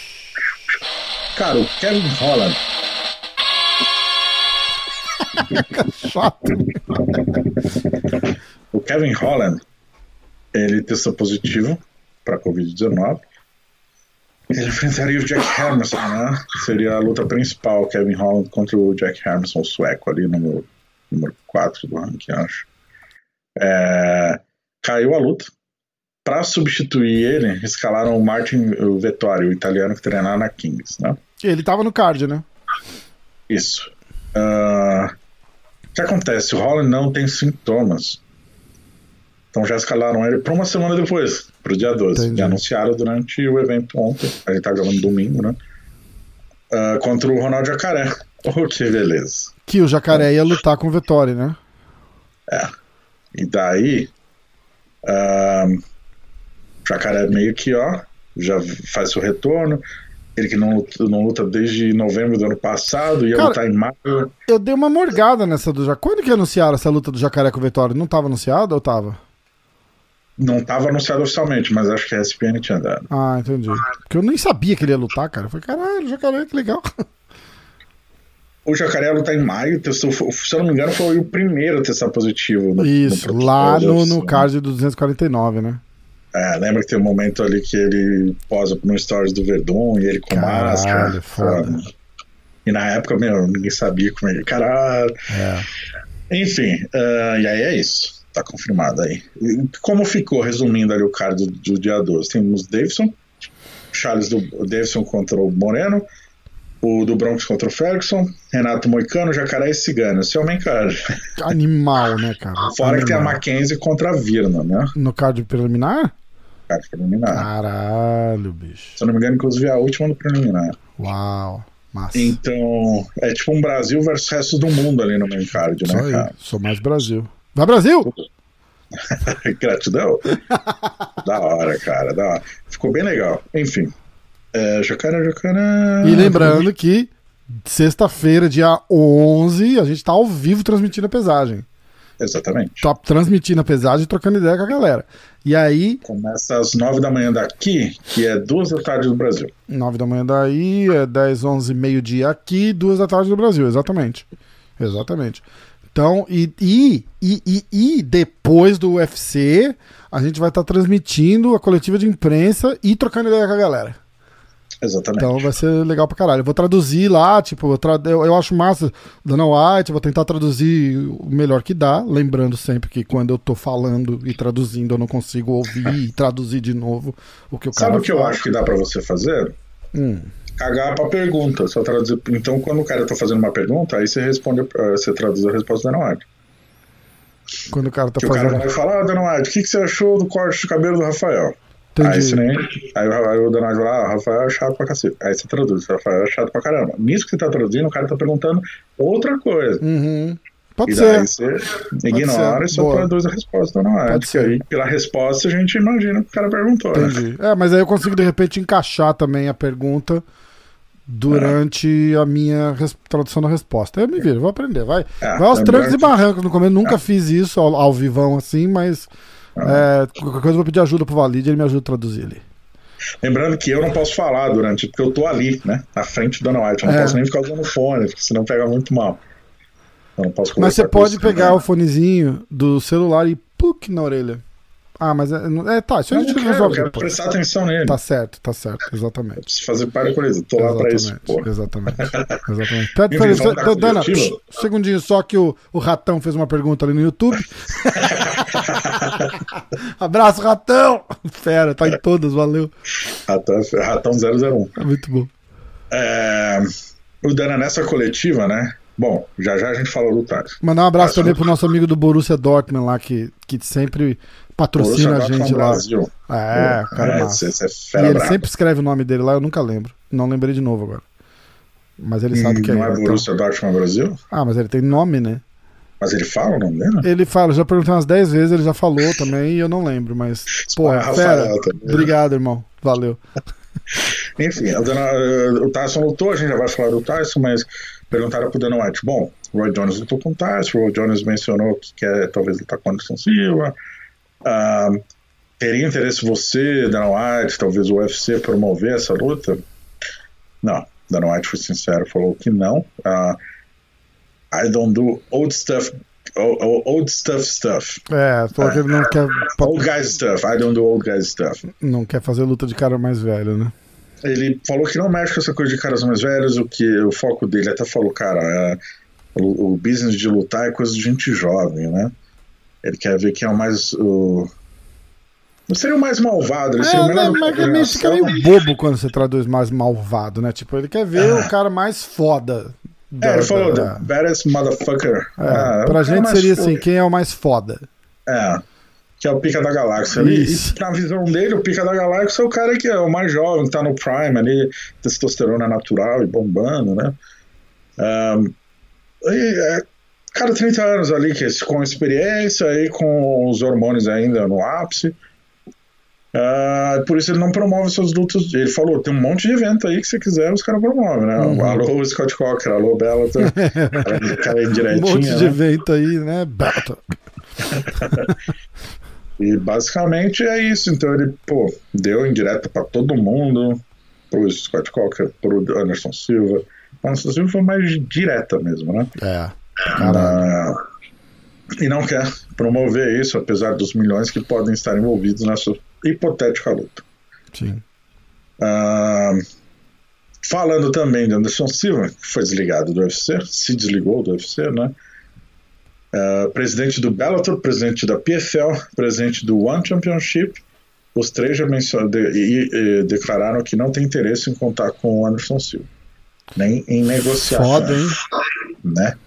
Cara, o Kevin Holland Chato. o Kevin Holland, ele testou positivo para Covid-19. Ele enfrentaria o Jack Hermanson, né? Seria a luta principal, Kevin Holland contra o Jack Hermanson, o sueco ali no número 4 do ranking, acho. É, caiu a luta. Para substituir ele, escalaram o Martin o Vettori, o italiano que treinava na Kings, né? Ele tava no card, né? Isso. O que acontece? O Holland não tem sintomas. Então já escalaram ele para uma semana depois, para o dia 12. Entendi. E anunciaram durante o evento ontem. A gente tá gravando domingo, né? Ah, contra o Ronaldo Jacaré. Oh, que beleza. Que o Jacaré ia lutar com o Vettori, né? E daí. ah, o Jacaré meio que, ó, já faz seu retorno. Ele que não luta, não luta desde novembro do ano passado, ia Cara, lutar em maio. Eu dei uma morgada nessa do Jacaré. Quando que anunciaram essa luta do Jacaré com o Vettori? Não tava anunciada ou tava? Não estava anunciado oficialmente, mas acho que a ESPN tinha dado. Ah, entendi. Porque eu nem sabia que ele ia lutar, cara. Eu falei, caralho, Jacaré, que legal. O Jacaré luta em maio, testou, se eu não me engano, foi o primeiro a testar positivo. No, Isso, no lá no, no card do 249, né? É, lembra que tem um momento ali que ele posa no stories do Verdun e ele com Caralho, máscara. foda. E na época, meu, ninguém sabia como ele. Caralho. É. Enfim, ah, e aí é isso. Tá confirmado aí. E Como ficou, resumindo ali o card do, do dia 12? Temos Davidson, Charles do Davidson contra o Moreno, o do Bronx contra o Ferguson, Renato Moicano, Jacaré e Cigano. Esse o main card. Animal, né, cara? Fora que tem a Animal. Mackenzie contra a Virna, né? No card preliminar? Card preliminar. Caralho, bicho. Se eu não me engano, inclusive é a última do preliminar. Uau. Massa. Então, é tipo um Brasil versus o resto do mundo ali no main card, né, cara? Sou mais Brasil. Vai, Brasil! Gratidão. da hora, cara, da hora. Ficou bem legal. Enfim. É, jacaré, jacaré. E lembrando que sexta-feira, dia 11, a gente tá ao vivo transmitindo a pesagem. Exatamente. Tá transmitindo a pesagem e trocando ideia com a galera. E aí, Começa às 9 da manhã daqui, que é 2 da tarde do Brasil. 9 da manhã daí, é 10, 11, meio-dia aqui, 2 da tarde do Brasil, exatamente. Exatamente. Então, e, e, e, e, e depois do UFC, a gente vai estar transmitindo a coletiva de imprensa e trocando ideia com a galera. Exatamente. Então vai ser legal pra caralho. Eu vou traduzir lá, tipo, eu, tra- eu, eu acho massa Dana White, vou tentar traduzir o melhor que dá, lembrando sempre que quando eu tô falando e traduzindo, eu não consigo ouvir e traduzir de novo o que o cara Sabe o que eu acho que dá pra você fazer? Hum, Cagar pra pergunta. Só traduzir. Então, quando o cara tá fazendo uma pergunta, aí você responde, eh, você traduz a resposta da Dana White. quando o cara tá Que o cara fazendo. vai falar, ah, Dana White, o que, que você achou do corte de cabelo do Rafael? Entendi. Aí, você nem, aí, o- aí o vai lá, ah, Rafael é chato pra cacete. Aí você traduz, Rafael é chato pra caramba. Nisso que você tá traduzindo, o cara tá perguntando outra coisa. Uhum. Pode E ser. daí você ignora ser. e só Boa. traduz a resposta da Dana Pode White. Que ser. aí, pela resposta, a gente imagina que o cara perguntou. né? Entendi. É, mas aí eu consigo de repente encaixar também a pergunta durante a minha tradução da resposta. Eu me viro, vou aprender, vai. É, vai aos lembrando trancos e barrancos no começo, nunca fiz isso ao, ao vivão assim, mas é, qualquer coisa eu vou pedir ajuda pro Valide, ele me ajuda a traduzir ali. Lembrando que eu não posso falar durante, porque eu tô ali, né? Na frente do Dana White. Eu não É. posso nem ficar usando fone, porque senão pega muito mal. Eu não posso Mas você pode pegar o fonezinho do celular e puk na orelha. Ah, mas é, é tá, isso a Eu gente quero, eu resolve quero depois. prestar atenção nele. Tá certo, tá certo, exatamente. Preciso fazer para com isso. Tô lá pra isso. Exatamente. Exatamente. Pede, Enfim, dar só- Dana, psh, segundinho só que o, o Ratão fez uma pergunta ali no YouTube. Abraço, Ratão! Fera, tá em todas, valeu. Ratão, Ratão 001. É muito bom. É, o Dana nessa coletiva, né? Bom, já já a gente fala do Tais. Mandar um abraço também pro nosso amigo do Borussia Dortmund lá, que, que sempre patrocina a gente lá. Brasil. É, cara é é, massa. esse, esse é E ele brava. sempre escreve o nome dele lá, eu nunca lembro. Não lembrei de novo agora. Mas ele sabe Hum, que é não é ele. então. Borussia Dortmund Brasil? Ah, mas ele tem nome, né? Mas ele fala o nome dele? Ele fala, já perguntei umas 10 vezes, ele já falou também e eu não lembro, mas. Porra, Rafael fera. Obrigado, irmão. Valeu. Enfim, a Dana- eh, o Tyson lutou, a gente já vai falar do Tyson, mas perguntaram pro Dana White. Bom, o Roy Jones lutou com o Tyson, o Roy Jones mencionou que quer talvez lutar com o Anderson Silva. Ah, teria interesse você, Dana White, talvez o UFC promover essa luta? Não, Dana White foi sincero, falou que não. Ah, I don't do old stuff, old stuff stuff. É, falou que ele não quer, Old guys stuff, I don't do old guys stuff. não quer fazer luta de cara mais velho, né? ele falou que não mexe com essa coisa de caras mais velhos, o que o foco dele até falou, cara, é, o, o business de lutar é coisa de gente jovem, né? Ele quer ver quem é o mais. O... Não seria o mais malvado, ele seria o É, melhor né, mas é meio, fica meio bobo quando você traduz mais malvado, né? Tipo, ele quer ver o cara mais foda. da- É, ele falou, da- the baddest motherfucker. É, Ah, o pra gente seria foda. assim, quem é o mais foda? É, que é o pica da galáxia. E, Isso. e na visão dele, o pica da galáxia é o cara que é o mais jovem, tá no prime ali, testosterona natural e bombando, né? Ahn, e, é, cara, 30 anos ali, que é com experiência e com os hormônios ainda no ápice. Ah, por isso ele não promove suas lutas. Ele falou: tem um monte de evento aí que se quiser, os caras promovem, né? Uhum. Alô, Scott Cocker, alô, Bellator. Aquela- Aquela Um monte de né? evento aí, né? Battle. E basicamente é isso. Então ele, pô, deu indireta pra todo mundo, pro Scott Cocker, pro Anderson Silva. O Anderson Silva foi mais direta mesmo, né? É. Ah, e não quer promover isso, apesar dos milhões que podem estar envolvidos nessa hipotética luta. Sim. Ah, falando também de Anderson Silva, que foi desligado do UFC, se desligou do UFC, né? Ah, presidente do Bellator, presidente da PFL, presidente do One Championship, os três já mencionaram de, e, e declararam que não tem interesse em contar com o Anderson Silva, nem em negociações, Foda, hein? né?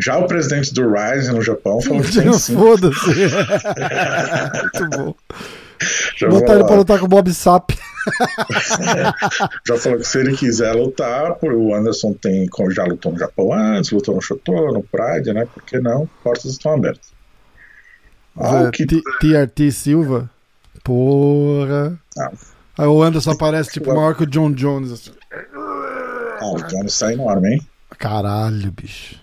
Já o presidente do Rise no Japão falou que tem sim. Foda-se. Muito bom. Já, Botar ele pra lutar com o Bob Sap. já falou que se ele quiser lutar, o Anderson tem, já lutou no Japão antes, lutou no Shoto, no Pride, né? Por que não? Portas estão abertas. Ah, o que- TRT Silva. Porra. Ah. Aí o Anderson aparece tipo maior que o John Jones. assim. ah, o Jones tá enorme, hein? Caralho, bicho.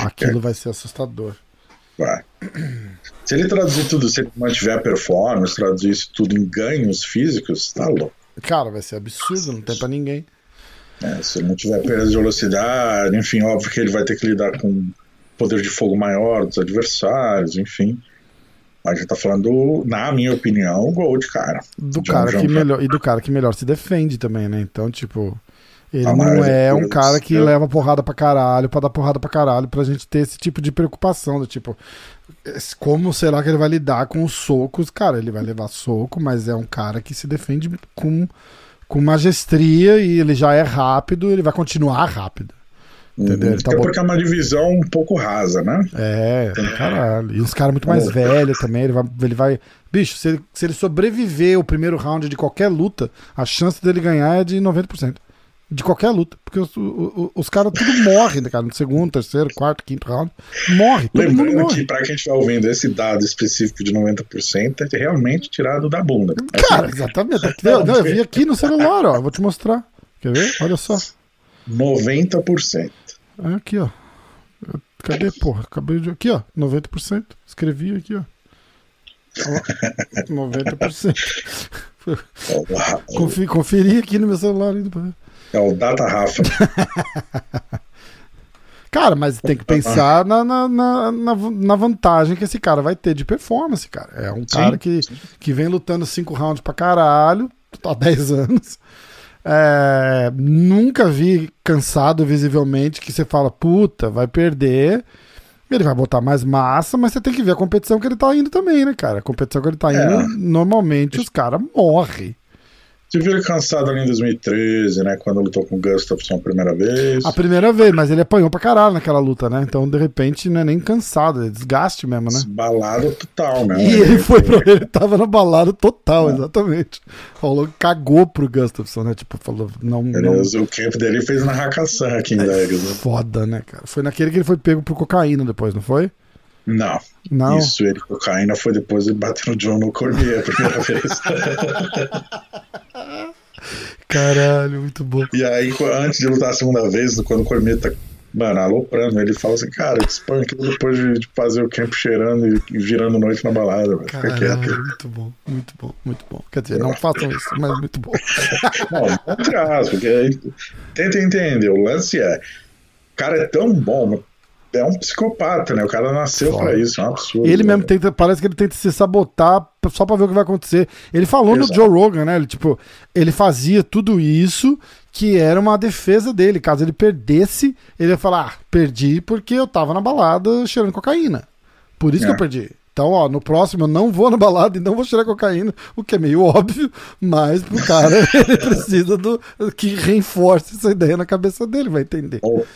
Aquilo vai ser assustador. Vai. Se ele traduzir tudo, se ele mantiver a performance, traduzir isso tudo em ganhos físicos, tá louco. Cara, vai ser absurdo, não tem pra ninguém. É, se ele não tiver perda de velocidade, enfim, óbvio que ele vai ter que lidar com poder de fogo maior dos adversários, enfim. Mas a gente tá falando, na minha opinião, gol de cara. Do John cara John que melhor, e do cara que melhor se defende também, né? Então, tipo, ele não é é um cara que que- leva porrada pra caralho, pra dar porrada pra caralho, pra gente ter esse tipo de preocupação, do tipo, como será que ele vai lidar com os socos? Cara, ele vai levar soco, mas é um cara que se defende com, com magestria e ele já é rápido, ele vai continuar rápido. Entendeu? Ele tá é bot- porque é uma divisão um pouco rasa, né? É, caralho. E uns caras muito mais Pô. velhos também. Ele vai, ele vai. Bicho, se ele, se ele sobreviver o primeiro round de qualquer luta, a chance dele ganhar é de 90%. De qualquer luta. Porque os, o- o- os caras tudo morrem, né, cara? No segundo, terceiro, quarto, quinto round. Morre. Lembrando morre. que, pra quem estiver ouvindo, esse dado específico de 90% é realmente tirado da bunda. Cara, exatamente. Não, eu vi aqui no celular, ó. Vou te mostrar. Quer ver? Olha só. 90%. É aqui, ó. Eu- Cadê, porra? Acabei de. Aqui, ó. 90%. Escrevi aqui, ó. Ó, 90%. É o, Confi- conferi aqui no meu celular ainda pra ver. É o Data Rafa. Cara, mas tem que pensar na, na, na, na, vantagem que esse cara vai ter de performance, cara. É um cara que, que vem lutando cinco rounds pra caralho, há 10 anos. É, nunca vi cansado visivelmente que você fala, puta, vai perder. Ele vai botar mais massa, mas você tem que ver a competição que ele tá indo também, né, cara? A competição que ele tá indo, É. normalmente os caras morrem. Você viu ele cansado ali em 2013, né? Quando lutou com o Gustafsson a primeira vez. A primeira vez, mas ele apanhou pra caralho naquela luta, né? Então, de repente, não é nem cansado, é desgaste mesmo, né? Balado total, né? E ele foi pra ele, tava na balada total, exatamente. Falou, cagou pro Gustafsson, né? Tipo, falou, não. não... O camp dele fez na Hakkasan aqui em Vegas. Né? Foda, né, cara? Foi naquele que ele foi pego por cocaína depois, não foi? Não, Não. isso ele cocaína foi depois ele bateu no John no Cormier a primeira vez. Caralho, muito bom. e aí, antes de lutar a segunda vez, quando o Cormier tá, mano, aloprando, ele fala assim, cara, spunk depois de, fazer o camp cheirando e, virando noite na balada, velho. Fica quieto. Muito bom, muito bom, muito bom. Quer dizer, não façam isso, mas muito bom. Não, entre aspas, porque aí, tenta entender, o lance é, o cara é tão bom, é um psicopata, né? O cara nasceu pra isso, é um absurdo. Ele mesmo né? tenta, parece que ele tenta se sabotar só pra ver o que vai acontecer. Ele falou no Exato. Joe Rogan, né? Ele, tipo, ele fazia tudo isso que era uma defesa dele. Caso ele perdesse, ele ia falar: ah, perdi porque eu tava na balada cheirando cocaína. Por isso que É. eu perdi. Então, ó, no próximo eu não vou na balada e não vou cheirar cocaína, o que é meio óbvio, mas pro cara ele precisa do que reforce essa ideia na cabeça dele, vai entender. Ou,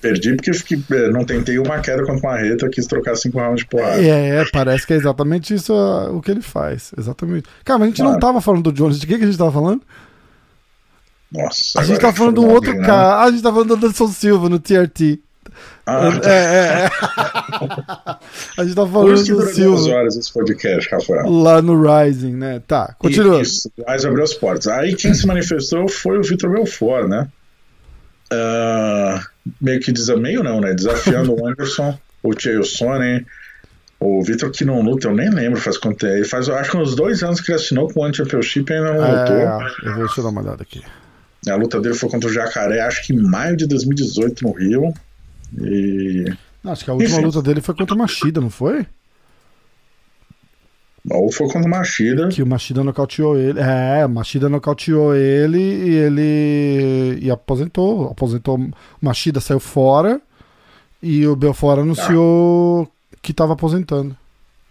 perdi porque fiquei, eh, não tentei uma queda contra uma reta, quis trocar cinco rounds de porrada. É, parece que é exatamente isso o que ele faz. Exatamente. Cara, mas a gente não Claro. tava falando do Jones. De que, que a gente tava falando? Nossa, A gente que falando um foi outro né? cara. Ah, a gente tava falando do Anderson Silva no TRT. Ah, É, é, é. A gente por falando do Silva horas esse podcast, Rafael. lá no Rising, né? Tá, continua. Isso, mas abriu as portas. Aí quem se manifestou foi o Vitor Belfort, né? Ah, meio que desa... meio não, né? Desafiando o Anderson, o Chael Sonnen, o Vitor que não luta, eu nem lembro faz quanto tempo. Ele faz, acho que uns dois anos que ele assinou com o One Championship e ainda não lutou. É, eu vou, deixa eu dar uma olhada aqui. A luta dele foi contra o Jacaré, acho que em maio de 2018 no Rio. E. Acho que a última Enfim. luta dele foi contra o Machida, não foi? Ou foi contra o Machida. Que o Machida nocauteou ele. É, o Machida nocauteou ele e ele. E aposentou. Aposentou. O Machida saiu fora e o Belfort anunciou que tava aposentando.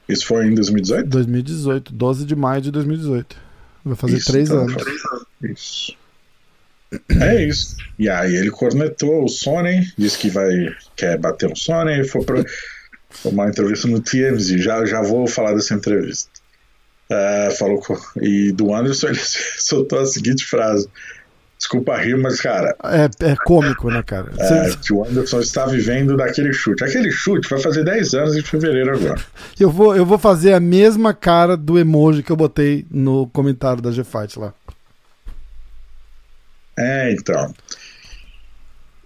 Isso foi em 2018? 2018, 12 de maio de 2018. Vai fazer Isso, três então, anos. Isso. É isso. E aí ele cornetou o Sony, disse que vai quer bater no Sony, foi para uma entrevista no TMZ. Já, já vou falar dessa entrevista. É, falou com- e do Anderson ele soltou a seguinte frase: Desculpa rir, mas cara, É, é cômico, né, cara? é, que o Anderson está vivendo daquele chute. Aquele chute vai fazer 10 anos em fevereiro agora. eu, vou, eu vou fazer a mesma cara do emoji que eu botei no comentário da G-Fight lá. É, então.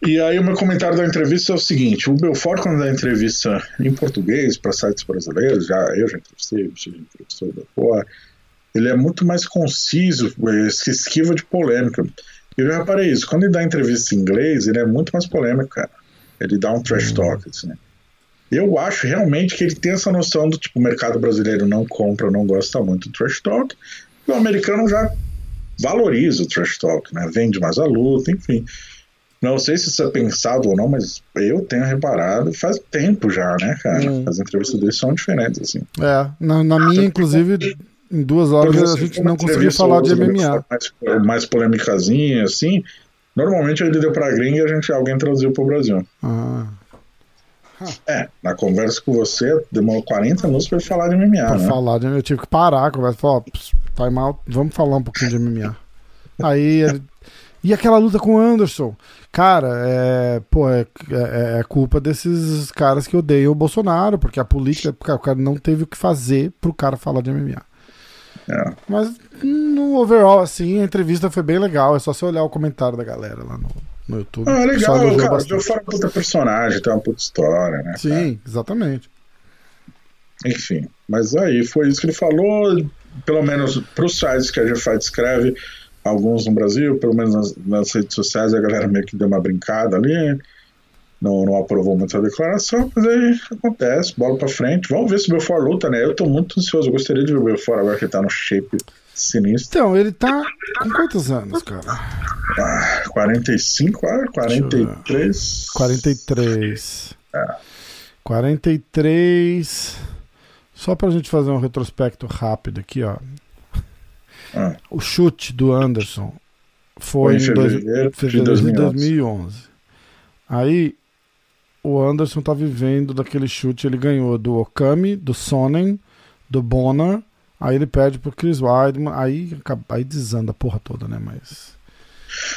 E aí o meu comentário da entrevista é o seguinte, o Belfort quando dá entrevista em português para sites brasileiros, já eu já entrevistei, você já entrevistou o Belfort, ele é muito mais conciso, se esquiva de polêmica. Eu já reparei isso, quando ele dá entrevista em inglês, ele é muito mais polêmico, cara. Ele dá um trash talk, assim, né? Eu acho realmente que ele tem essa noção do tipo, o mercado brasileiro não compra, não gosta muito do trash talk, e o americano já valoriza o trash talk, né? Vende mais a luta, enfim. Não sei se isso é pensado ou não, mas eu tenho reparado faz tempo já, né, cara? Hum. As entrevistas dele são diferentes, assim. É, na, na minha, inclusive, em duas horas a gente não conseguiu falar de MMA. Mais, mais polêmicazinha, assim. Normalmente ele deu pra gringa e a gente, alguém traduziu pro Brasil. Ah. É, na conversa com você, demorou 40 minutos pra falar de MMA. Pra né? falar de MMA, eu tive que parar a conversa. Falar, time out, vamos falar um pouquinho de MMA. Aí e aquela luta com o Anderson? Cara, é, pô, é, é, é, culpa desses caras que odeiam o Bolsonaro, porque a política, o cara não teve o que fazer pro cara falar de MMA. É. Mas no overall, assim, a entrevista foi bem legal. É só você olhar o comentário da galera lá no, no YouTube. Ah, legal, cara. O Joe fora puta personagem, tem uma puta história, né? Sim, cara? exatamente. Enfim, mas aí foi isso que ele falou. Pelo menos pros sites que a GFI escreve, alguns no Brasil, pelo menos nas, nas, redes sociais, a galera meio que deu uma brincada ali, não, não aprovou muito a declaração, mas aí acontece, bola pra frente. Vamos ver se o Belfort luta, né? Eu tô muito ansioso, eu gostaria de ver o Belfort agora que ele tá no shape sinistro. Então, ele tá com quantos anos, cara? Ah, 45, ah, 43. 43. É. 43. Só pra gente fazer um retrospecto rápido aqui, ó. Ah. O chute do Anderson foi, em, fevereiro, fevereiro de 2011. Aí o Anderson tá vivendo daquele chute, ele ganhou do Okami, do Sonnen, do Bonner, aí ele perde pro Chris Weidman, aí, aí desanda a porra toda, né? Mas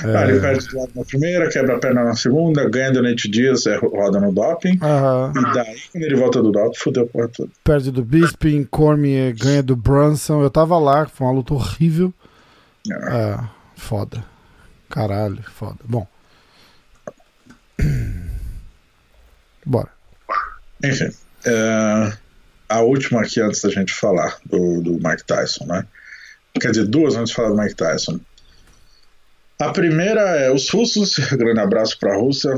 é... Ah, ele perde do lado na primeira, quebra a perna na segunda, ganha do Nate Diaz, é, roda no doping. Uhum. E daí, quando ele volta do doping, fudeu a porra toda. Perde do Bisping, Cormier ganha do Brunson. Eu tava lá, foi uma luta horrível. É, é foda. Caralho, foda. Bom. Bora. Enfim. É, a última aqui antes da gente falar do, do Mike Tyson, né? Quer dizer, duas antes de falar do Mike Tyson. A primeira é os russos, grande abraço para a Rússia,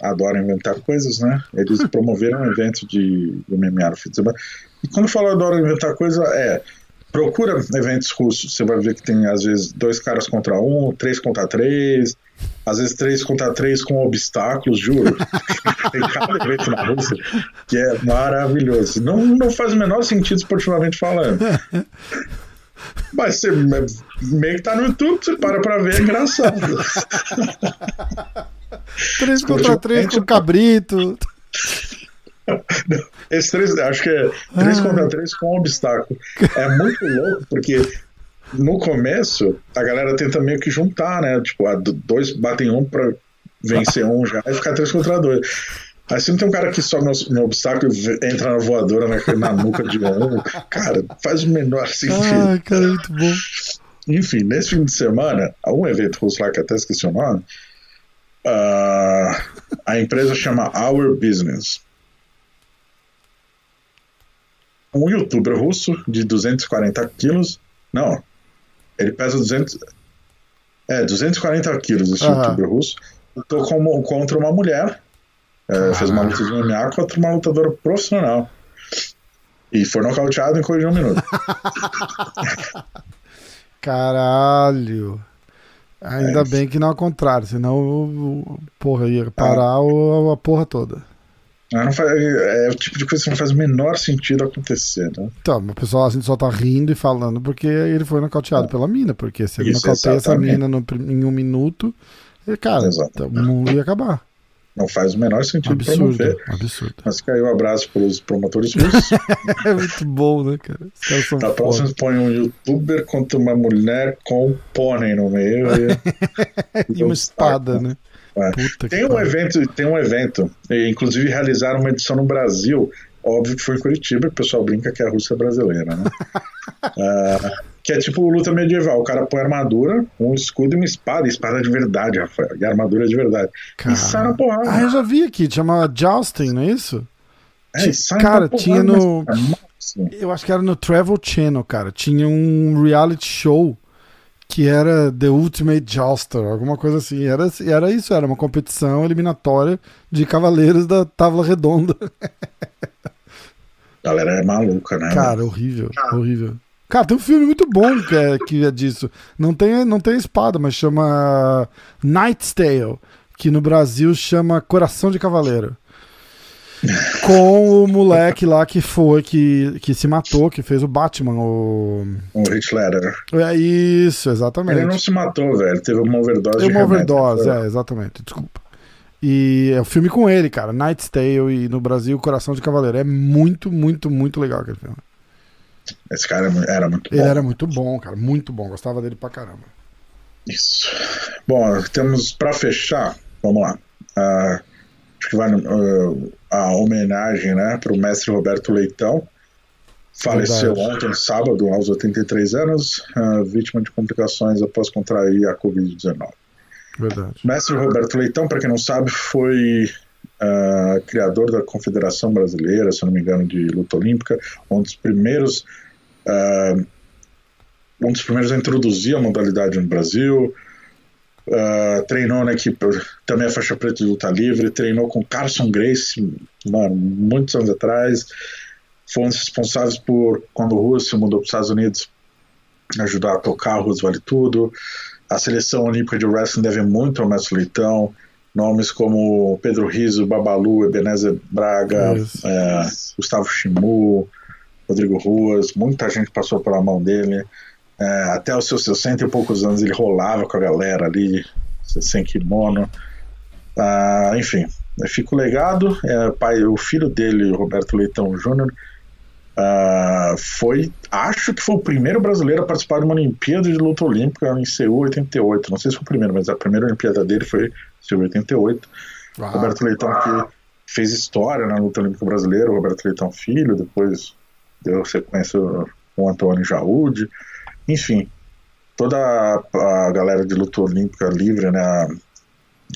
adoram inventar coisas, né? Eles promoveram um evento de MMA no fim de semana. E quando eu falo adoram inventar coisa, é procura eventos russos, você vai ver que tem às vezes dois caras contra um, três contra três, às vezes três contra três com obstáculos, juro. tem cada evento na Rússia que é maravilhoso. Não, não faz o menor sentido esportivamente falando. Mas você meio que tá no YouTube, você para pra ver, é engraçado. três contra três com cabrito. Esse três, acho que é três ah. contra três com obstáculo. É muito louco, porque no começo a galera tenta meio que juntar, né? Tipo, dois batem um pra vencer um já e ficar três contra dois. Aí sempre tem um cara que sobe no, no obstáculo e entra na voadora na, na nuca de um. Cara, faz o menor sentido. Ai, cara, é muito bom. Enfim, nesse fim de semana, há um evento russo lá que até esqueci o nome. Uh, a empresa chama Our Business. Um youtuber russo de 240 quilos. Não, ele pesa 200. É, 240 quilos esse uhum. youtuber russo. Lutou contra uma mulher é, fez uma luta de MMA contra uma lutadora profissional. E foi nocauteado em coisa de um minuto. Caralho. Ainda é. bem que não é o contrário, senão, porra, ia parar ah. a porra toda. Faz, é, é o tipo de coisa que não faz o menor sentido acontecer, né? Então, o pessoal assim, só tá rindo e falando porque ele foi nocauteado é. pela mina, porque se ele nocauteia essa mina no, em um minuto, cara, o mundo ia acabar. Não faz o menor sentido absurdo, promover. Absurdo. Mas caiu um abraço para os promotores russos. é muito bom, né, cara? Os caras são da próxima põe um youtuber contra uma mulher com um pônei no meio. E, e uma espada, né? É. tem um evento, tem um evento, inclusive realizaram uma edição no Brasil. Óbvio que foi em Curitiba, o pessoal brinca que é a Rússia brasileira, né? uh, Que é tipo luta medieval. O cara põe armadura, um escudo e uma espada. espada de verdade, Rafael. E armadura de verdade. Cara. E sai na porrada. Ah, eu já vi aqui, chama Jousting, não é isso? É, e sai cara, na porrada, tinha no- mas- Nossa. Eu acho que era no Travel Channel, cara. Tinha um reality show que era The Ultimate Jouster, alguma coisa assim. Era, era isso, era uma competição eliminatória de cavaleiros da Távola Redonda. A galera é maluca, né? Cara, horrível, horrível. Cara, tem um filme muito bom que é, que é disso. Não tem, não tem espada, mas chama Knight's Tale, que no Brasil chama Coração de Cavaleiro. Com o moleque lá que foi, que, que se matou, que fez o Batman. O... O Rich Ledger. É isso, exatamente. Ele não se matou, velho. Teve uma overdose Tem de uma remédio. overdose, é, exatamente, desculpa. E é o filme com ele, cara, Knight's Tale e no Brasil Coração de Cavaleiro. É muito, muito, muito legal aquele filme. Esse cara era muito Ele bom. era muito bom, cara, muito bom. Gostava dele pra caramba. Isso. Bom, temos pra fechar, vamos lá. Ah, acho que vai ah, a homenagem, né, pro mestre Roberto Leitão. Faleceu Verdade. ontem, sábado, aos 83 anos, ah, vítima de complicações após contrair a Covid-19. Verdade. Mestre Roberto Leitão, para quem não sabe, foi ah, criador da Confederação Brasileira, se não me engano, de luta olímpica, um dos primeiros um dos primeiros a introduzir a modalidade no Brasil. Ah, treinou na equipe também a faixa preta de luta livre, treinou com Carson Grace, mano, muitos anos atrás. Foi um dos responsáveis por, quando o Russo mudou para os Estados Unidos, ajudar a tocar o Russo Vale Tudo. A seleção olímpica de wrestling deve muito ao Mestre Leitão. Nomes como Pedro Riso, Babalu, Ebenezer Braga, eh, Gustavo Chimu, Rodrigo Ruas, muita gente passou pela mão dele. É, até os seus 60 e poucos anos ele rolava com a galera ali, sem kimono. Ah, enfim, fica o legado. É, pai, o filho dele, Roberto Leitão Júnior, ah, foi, acho que foi o primeiro brasileiro a participar de uma Olimpíada de luta olímpica em Seul 88. Não sei se foi o primeiro, mas a primeira Olimpíada dele foi Seul 88. Uau. Roberto Leitão que fez história na luta olímpica brasileira, Roberto Leitão Filho, depois deu sequência com o Antônio Jaúde, enfim, toda a, a galera de luta olímpica livre, né,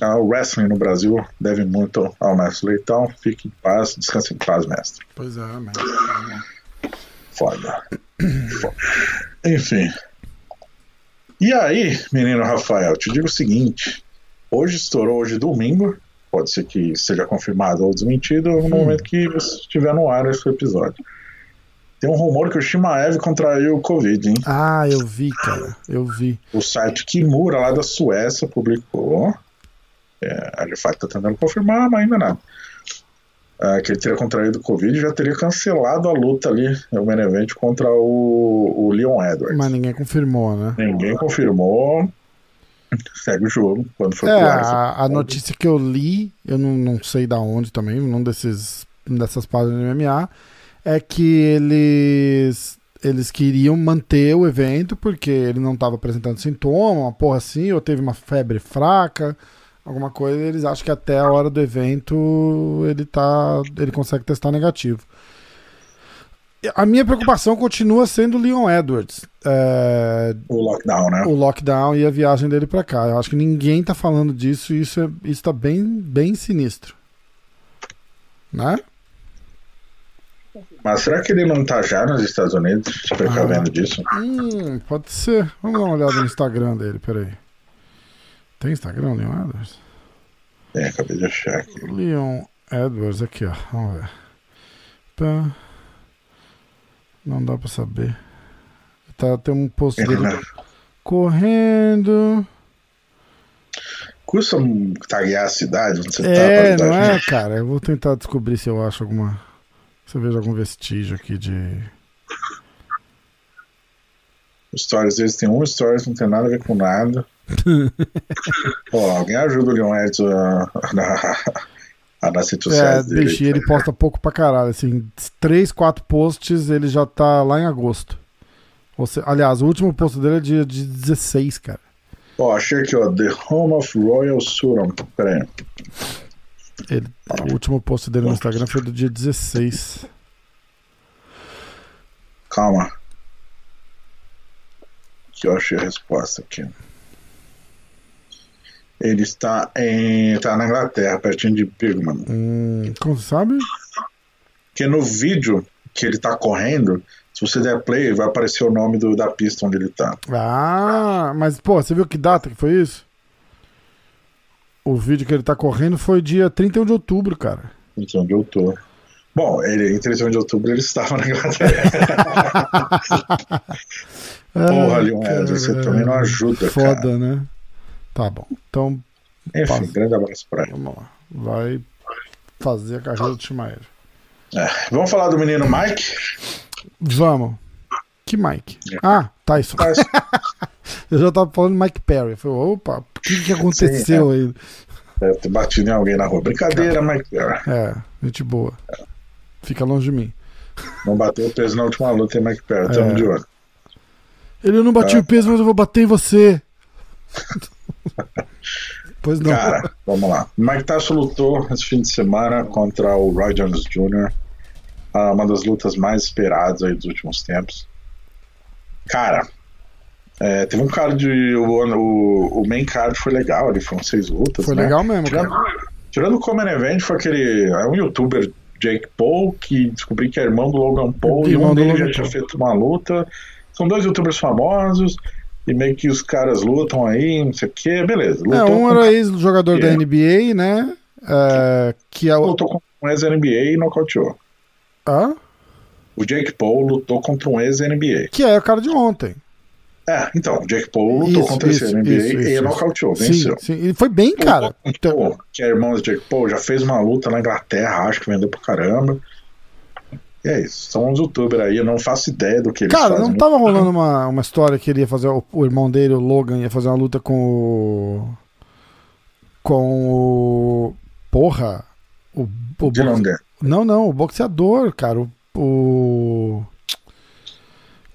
a- o wrestling no Brasil deve muito ao mestre Leitão, fique em paz, descanse em paz, mestre. Pois é, man. Foda. Foda. Enfim. E aí, menino Rafael, te digo o seguinte: hoje estourou, hoje domingo. Pode ser que seja confirmado ou desmentido no momento que você estiver no ar esse episódio. Tem um rumor que o Shimaev contraiu o Covid, hein? Ah, eu vi, cara. Eu vi. O site Kimura, lá da Suécia, publicou. É, a GFAC tá tentando confirmar, mas ainda nada. Ah, que ele teria contraído o Covid e já teria cancelado a luta ali, o main event, contra o, o Leon Edwards. Mas ninguém confirmou, né? Ninguém confirmou. Segue o jogo. Quando for É, a, a notícia que eu li, eu não, não sei da onde também, num desses dessas páginas do MMA, é que eles eles queriam manter o evento porque ele não estava apresentando sintoma, uma porra assim, ou teve uma febre fraca, alguma coisa, eles acham que até a hora do evento ele tá, ele consegue testar negativo. A minha preocupação continua sendo o Leon Edwards. É, o lockdown, né? o lockdown e a viagem dele pra cá. Eu acho que ninguém tá falando disso e isso, é, isso tá bem, bem sinistro. Né? Mas será que ele não tá já nos Estados Unidos, se precavendo Ah. disso? Hum, pode ser. Vamos dar uma olhada no Instagram dele, peraí. Tem Instagram, Leon Edwards? É, acabei de achar aqui. Leon Edwards, aqui ó, vamos ver. Pá. Não dá pra saber. Tá, tem um post Ele dele não- correndo. Custa taguear a cidade onde você É, tá não é, gente? cara? Eu vou tentar descobrir se eu acho alguma. Eu vejo algum vestígio aqui de. Stories deles tem um stories, não tem nada a ver com nada. Pô, alguém ajuda o Leon Edson a, a, a É, e ele posta pouco pra caralho. Assim, três, quatro posts, ele já tá lá em agosto. Você, aliás, o último post dele é dia de 16, cara. Ó, achei aqui, ó, The Home of Royal Suram. Pera aí. Ele, o último post dele no Instagram foi do dia 16. Calma. Que eu achei a resposta aqui. Ele está em. tá na Inglaterra, pertinho de Birmingham. Hum, como sabe? Porque no vídeo que ele tá correndo, se você der play, vai aparecer o nome do, da pista onde ele tá. Ah, mas pô, você viu que data que foi isso? O vídeo que ele tá correndo foi dia 31 de outubro, cara. 31 de outubro. Bom, ele, em 31 de outubro ele estava na Inglaterra. Porra, Leon Edwards, você também não ajuda, Foda, cara. né? Tá bom. Então, Enfim, Passa. grande abraço pra ele. vamos lá. Vai fazer a carreira do Schumacher. É, vamos falar do menino Mike? Vamos. Que Mike? É. Ah, Tyson. Mas, Eu já tava falando Mike Perry. Eu falei, opa, o que, que aconteceu aí? deve ter batido em alguém na rua. Brincadeira, Mike. Perry. É, gente boa. Fica longe de mim. Não bateu o peso na última luta em Mike Perry. Tamo É. de olho. Ele não batiu É. o peso, mas eu vou bater em você. pois não. Cara, vamos lá. Mike Tyson lutou esse fim de semana contra o Roy Jones Jr. ah, Uma das lutas mais esperadas aí dos últimos tempos. Cara, é, teve um card. O, o, o main card foi legal, ali foram seis lutas. Foi né? legal mesmo, Tirando, cara. tirando o Common Event, foi aquele. É um youtuber, Jake Paul, que descobri que é irmão do Logan Paul, e Irmão um do deles já tinha feito uma luta. São dois youtubers famosos, e meio que os caras lutam aí, não sei o que, beleza. É, um com- era ex-jogador da É. NBA, né? É, que é o. lutou contra um ex-NBA e nocauteou. Hã? O Jake Paul lutou contra um ex-NBA. Que é o cara de ontem. É, então, o Jake Paul lutou Isso, contra esse isso, NBA isso, e isso. nocauteou, Sim, venceu. sim. Ele foi bem, cara. Então, Pô, que é irmão do Jake Paul, já fez uma luta na Inglaterra, acho que vendeu pra caramba. E é isso, são uns youtubers aí, eu não faço ideia do que eles Cara, fazem. não tava rolando uma, uma história que ele ia fazer. O, o irmão dele, o Logan, ia fazer uma luta com o. Com o. Porra! O, o Dylan boxe-. Não, não, o boxeador, cara. O. o-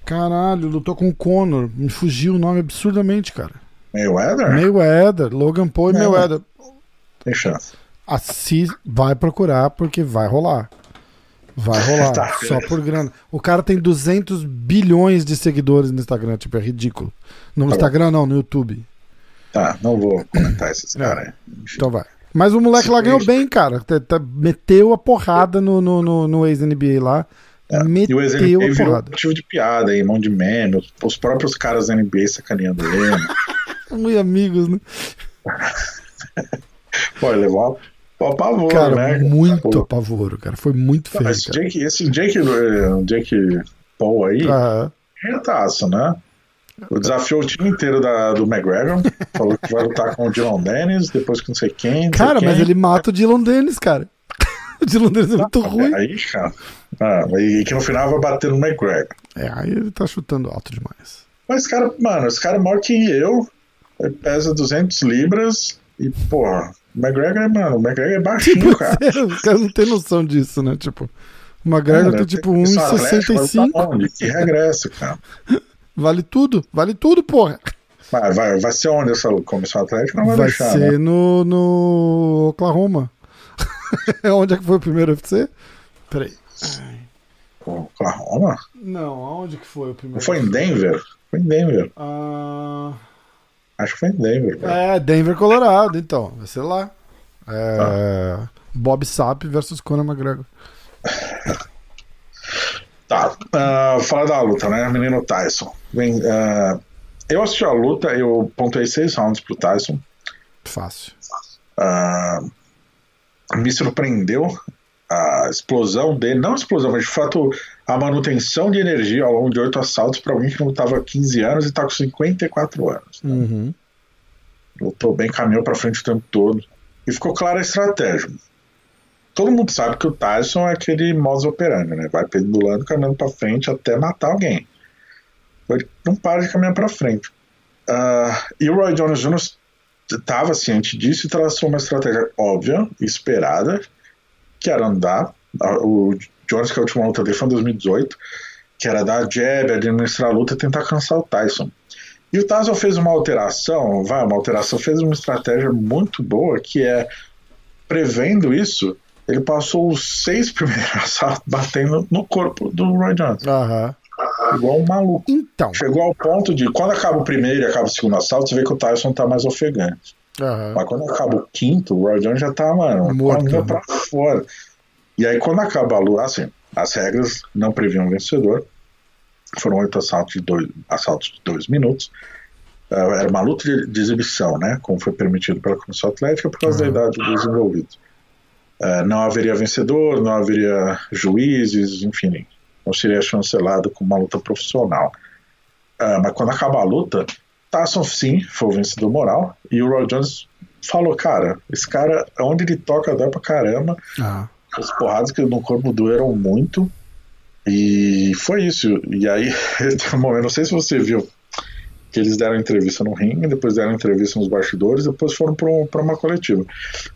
Caralho, lutou com o Conor. Me fugiu o nome absurdamente, cara. Mayweather? Mayweather, Logan Paul e. Mayweather. Tem chance. Assis vai procurar porque vai rolar. Vai rolar, Tá. só por grana. O cara tem 200 bilhões de seguidores no Instagram, tipo, é ridículo. No Tá Instagram não, no YouTube. Tá, não vou comentar esses É. caras. Então vai. Mas o moleque lá ganhou bem, cara. Meteu a porrada no, no, no, no ex-NBA lá. É. E o virou porrada. motivo de piada aí, mão de meme, os- os próprios caras da NBA sacaneando ele. Muito amigos, né? Pô, ele levou uma, uma pavor, Cara, né? muito Pô, apavoro, cara. Foi muito Não, feio, mas cara. Jake, esse Jake, eh, Jake Paul aí, Ah, retaço, né? O desafiou o time inteiro da, do McGregor, falou que vai lutar com o Dylan Dennis, depois com não sei quem. não sei cara, mas quem. ele mata o Dylan Dennis, cara. o Dylan Dennis é muito ruim. Aí, cara. Ah, e que no final vai bater no McGregor. É, aí ele tá chutando alto demais. Mas, cara, mano, esse cara é maior que eu, ele pesa 200 libras e, porra, o McGregor, é, mano, o McGregor é baixinho, cara. Os caras não tem noção disso, né? Tipo, o McGregor tem tipo esse Atlético vai lutar 1,65. onde? Que regressa, cara. Vale tudo, vale tudo, porra. Vai, vai, vai ser onde essa comissão atlética? Não vai, Vai deixar, ser né? no, no Oklahoma. Onde é que foi o primeiro UFC? Peraí. Oklahoma? Não, aonde que foi o primeiro? foi em Denver? Foi em Denver. Ah, Acho que foi em Denver, cara. é, Denver, Colorado, então. Vai ser lá. É, Bob Sapp versus Conor McGregor. Tá. ah, falar da luta, né? Menino Tyson. Ah, eu assisti a luta, eu pontuei seis rounds pro Tyson. Fácil. Ah, me surpreendeu a explosão dele, não a explosão, mas de fato a manutenção de energia ao longo de oito assaltos para alguém que não lutava há 15 anos e está com 54 anos. né? Uhum. Lutou bem, caminhou para frente o tempo todo. E ficou clara a estratégia. Todo mundo sabe que o Tyson é aquele modus operandi, né? Vai pendulando, caminhando para frente até matar alguém. Ele não para de caminhar para frente. Ah, e o Roy Jones Jr. estava ciente disso e traçou uma estratégia óbvia esperada, que era andar. O Jones, que a última luta dele foi em 2018, que era dar jab, administrar a luta e tentar cansar o Tyson. E o Tyson fez uma alteração, vai, uma alteração, fez uma estratégia muito boa, que é, prevendo isso, ele passou os seis primeiros assaltos batendo no corpo do Roy Jones. Aham. Igual um maluco. Então. Chegou ao ponto de, quando acaba o primeiro e acaba o segundo assalto, você vê que o Tyson tá mais ofegante. Aham. Mas quando acaba o quinto, o Roy Jones já tá, mano, Morto, com né? pra fora. E aí, quando acaba a luta, assim, as regras não previam vencedor. Foram oito assaltos de dois, assaltos de dois minutos. Ah, era uma luta de, de exibição, né? Como foi permitido pela Comissão Atlética por causa Uhum. da idade dos envolvidos. Ah, não haveria vencedor, não haveria juízes, enfim, não seria chancelado como uma luta profissional. Ah, mas quando acaba a luta, Tyson sim foi o vencedor moral e o Roy Jones falou, cara, esse cara, onde ele toca, dói pra caramba. Ah. As porradas que no corpo doeram muito. E foi isso. E aí, tem um momento, não sei se você viu, que eles deram entrevista no ringue, depois deram entrevista nos bastidores, depois foram pra, pra uma coletiva.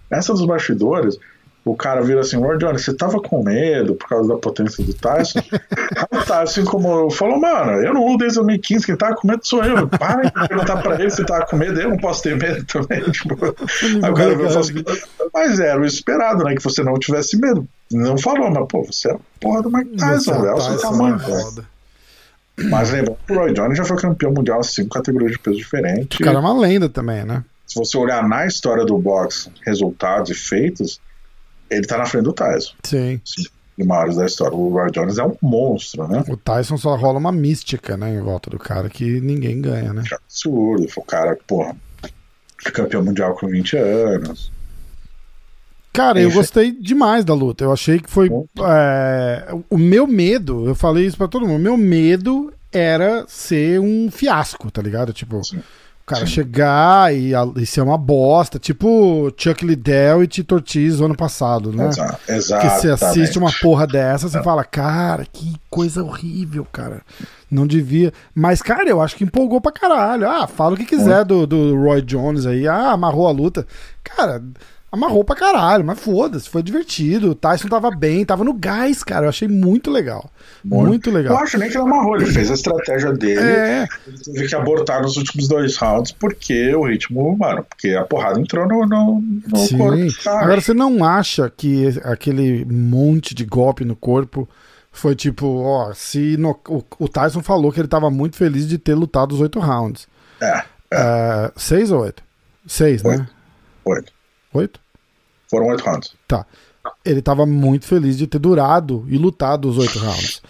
Nessa dos bastidores, o cara vira assim, Roy Jones, você tava com medo por causa da potência do Tyson? Aí o Tyson, como falou, mano, eu não luto desde 2015, quem tava com medo sou eu. Para de perguntar pra ele se tava com medo, eu não posso ter medo também. Tipo, Aí o cara falou assim, mas era o esperado, né? Que você não tivesse medo. Não falou, mas pô, você é a porra do Mike Você Tyson, velho. Olha o seu tamanho, é velho. Mas lembrando que o Roy Jones já foi campeão mundial em cinco categorias de peso diferentes. O cara é uma lenda também, né? Se você olhar na história do boxe, resultados e feitos, ele tá na frente do Tyson. Sim. De maiores da história. O Roy Jones é um monstro, né? O Tyson só rola uma mística, né, em volta do cara que ninguém ganha, né? Que absurdo. Foi o cara, porra, é campeão mundial com 20 anos. Cara, eu gostei demais da luta. Eu achei que foi. É, o meu medo, eu falei isso pra todo mundo, meu medo era ser um fiasco, tá ligado? Tipo, Sim. O cara Sim. chegar e, e ser uma bosta, tipo Chuck Liddell e Tito Ortiz ano passado, né? Exa- Porque Exatamente. você assiste uma porra dessa, você fala, cara, que coisa horrível, cara. Não devia. Mas, cara, eu acho que empolgou pra caralho. Ah, fala o que quiser do, do Roy Jones aí. Ah, amarrou a luta. Cara, amarrou pra caralho, mas foda-se, foi divertido. O Tyson tava bem, tava no gás, cara. Eu achei muito legal. Muito, Eu legal. acho nem que ele amarrou, ele fez a estratégia dele. É, Ele teve que abortar nos últimos dois rounds porque o ritmo, mano, porque a porrada entrou no, no, no sim. corpo. Agora, você não acha que aquele monte de golpe no corpo foi tipo, ó, se no- o, o Tyson falou que ele tava muito feliz de ter lutado os oito rounds. É, É, seis ou oito? Seis, né? oito. Oito? Foram oito rounds. Tá. Ele tava muito feliz de ter durado e lutado os oito rounds.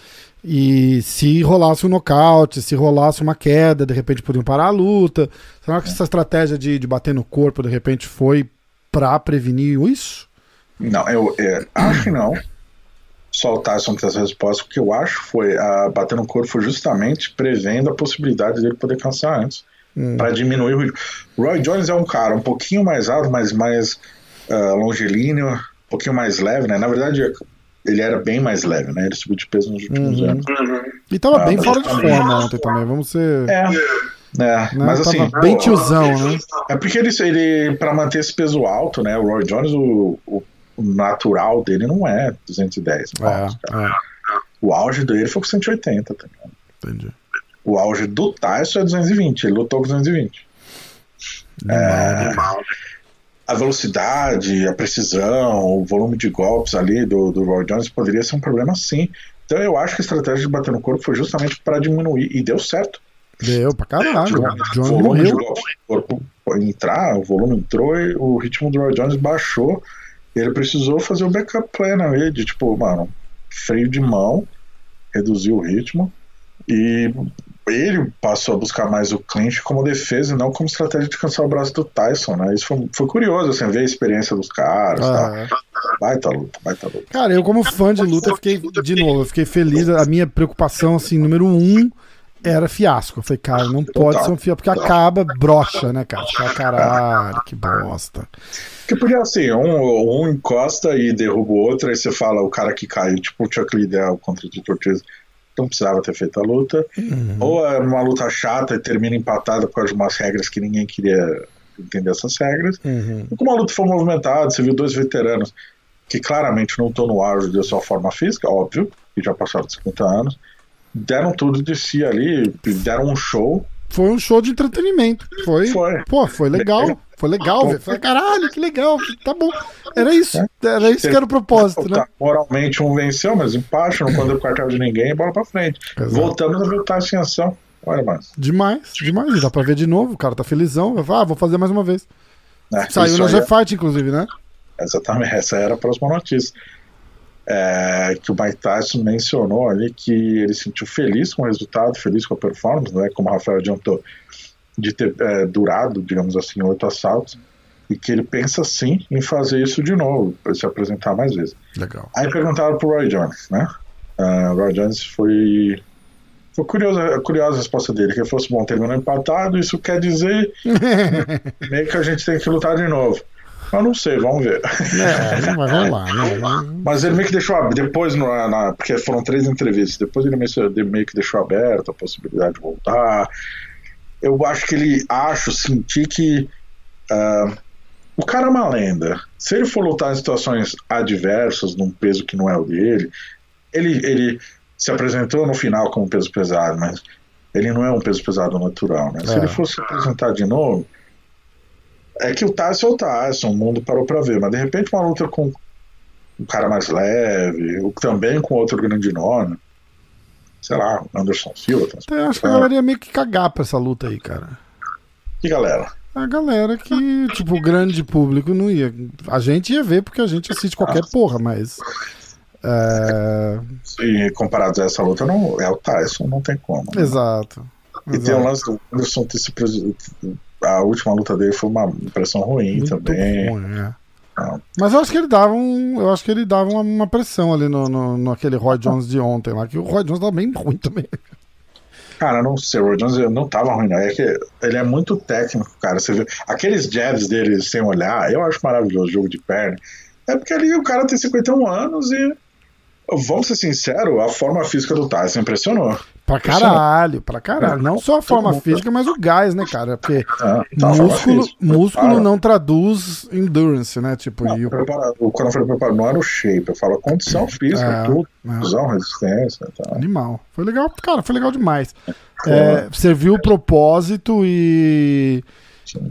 E se rolasse um nocaute, se rolasse uma queda, de repente podiam parar a luta. Será que essa estratégia de, de bater no corpo, de repente, foi pra prevenir isso? Não, eu é, acho que não. Só o Tyson tem essa resposta, porque eu acho que foi a bater no corpo foi justamente prevendo a possibilidade dele poder cansar antes. Hum. Pra diminuir o ritmo. Roy Jones é um cara um pouquinho mais alto, mas mais ah, longilíneo, um pouquinho mais leve, né? Na verdade, ele era bem mais leve, né? Ele subiu de peso nos últimos Uhum. anos. E tava Ah, bem fora de também- forma ontem também, vamos ser. É. É, né? mas assim, tava bem tiozão, né? É porque ele, ele para manter esse peso alto, né? O Roy Jones, o, o- natural dele não é 210 pounds, cara. É, é, O auge dele foi com 180 também. entendi. O auge do Tyson é 220, ele lutou com 220. É, a velocidade, a precisão, o volume de golpes ali do, do Roy Jones poderia ser um problema sim. Então eu acho que a estratégia de bater no corpo foi justamente para diminuir, e deu certo. Deu pra caralho. O volume de morreu. golpes do corpo entrar, o volume entrou e o ritmo do Roy Jones baixou. Ele precisou fazer o backup plan ali, de tipo, mano, freio de mão, reduzir o ritmo. E ele passou a buscar mais o clinch como defesa e não como estratégia de cansar o braço do Tyson, né? Isso foi, foi curioso, assim, ver a experiência dos caras. tal. Ah, Baita luta, baita luta. Cara, eu como fã de luta, fiquei, de novo, eu fiquei feliz. A minha preocupação, assim, número um, era fiasco. Eu falei, cara, não pode ser um fiasco, porque acaba, brocha, né, cara? Fala, caralho, que bosta. Que podia assim, um, um encosta e derruba o outro, aí você fala o cara que caiu, tipo o Chuck Liddell contra o Tito Ortiz, não precisava ter feito a luta. Uhum. Ou é uma luta chata e termina empatada por causa de umas regras que ninguém queria entender essas regras. Uhum. E como a luta foi movimentada, você viu dois veteranos que claramente não estão no auge de sua forma física, óbvio, que já passaram de 50 anos, deram tudo de si ali, deram um show. Foi um show de entretenimento. Foi, Foi. pô, foi legal. Foi legal, velho. Falei, caralho, que legal. Tá bom. Era isso. Era isso que era o propósito, né? Moralmente um venceu, mas empate, não quando o quartel de ninguém, bola pra frente. Exato. Voltamos a voltar em ação. Olha mais. Demais, demais. Dá pra ver de novo. O cara tá felizão. Vai ah, vou fazer mais uma vez. É, Saiu no G-Fight, é... inclusive, né? Exatamente. Essa era a próxima notícia. É, que o Mike Tyson mencionou ali que ele se sentiu feliz com o resultado, feliz com a performance, né? Como o Rafael adiantou de ter é, durado, digamos assim, oito assaltos, e que ele pensa sim em fazer isso de novo, para se apresentar mais vezes. Legal. Aí perguntaram pro Roy Jones, né? Uh, o Roy Jones foi. Foi curiosa, curiosa a resposta dele, que ele falou assim, bom, terminou empatado, isso quer dizer meio que a gente tem que lutar de novo. Eu não sei, vamos ver. É, não vai rolar, né? Mas ele meio que deixou depois, no, na, porque foram três entrevistas, depois ele meio, meio que deixou aberto a possibilidade de voltar eu acho que ele acho, sentir que uh, o cara é uma lenda. Se ele for lutar em situações adversas, num peso que não é o dele, ele, ele se apresentou no final como peso pesado, mas ele não é um peso pesado natural, né? Se é. ele fosse se apresentar de novo, é que o Tyson é o Tyson, o mundo parou para ver, mas de repente uma luta com um cara mais leve, também com outro grande nome, sei lá, Anderson Silva. Eu acho que a galera ia meio que cagar pra essa luta aí, cara. Que galera? A galera que, tipo, o grande público não ia. A gente ia ver porque a gente assiste qualquer ah, porra, mas. É... E comparados a essa luta, não, é o Tyson, não tem como. Né? Exato. E Exato. tem o lance do Anderson ter se. A última luta dele foi uma impressão ruim Muito também. Ruim, é. Mas eu acho que ele dava um. Eu acho que ele dava uma, uma pressão ali no, no, no, aquele Roy Jones de ontem lá, que o Roy Jones tava bem ruim também. Cara, não sei, o Roy Jones não tava ruim, não. É que ele é muito técnico, cara. Você vê, aqueles jabs dele sem olhar, eu acho maravilhoso o jogo de perna. É porque ali o cara tem 51 anos e. Vamos ser sinceros, a forma física do Tyson impressionou. Pra caralho, pra caralho. Não só a forma física, mas o gás, né, cara? Porque ah, tá, músculo, músculo não traduz endurance, né? Tipo, não, e o... Preparado, quando eu falei preparado, não era o shape, eu falo condição física, é, tudo, é. resistência. Tá. Animal. Foi legal, cara, foi legal demais. É, serviu o propósito e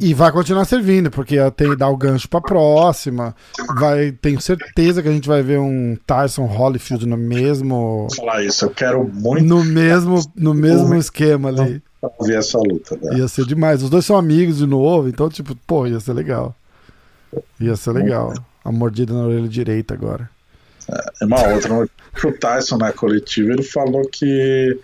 e vai continuar servindo, porque tem dar o gancho pra próxima. Vai, tenho certeza que a gente vai ver um Tyson Holyfield no mesmo. Vou falar isso, eu quero muito. No mesmo, no mesmo esquema ali. Pra ver essa luta, né? Ia ser demais. Os dois são amigos de novo, então, tipo, pô, ia ser legal. Ia ser legal. A mordida na orelha direita agora. É, uma outra. O Tyson na coletiva ele falou que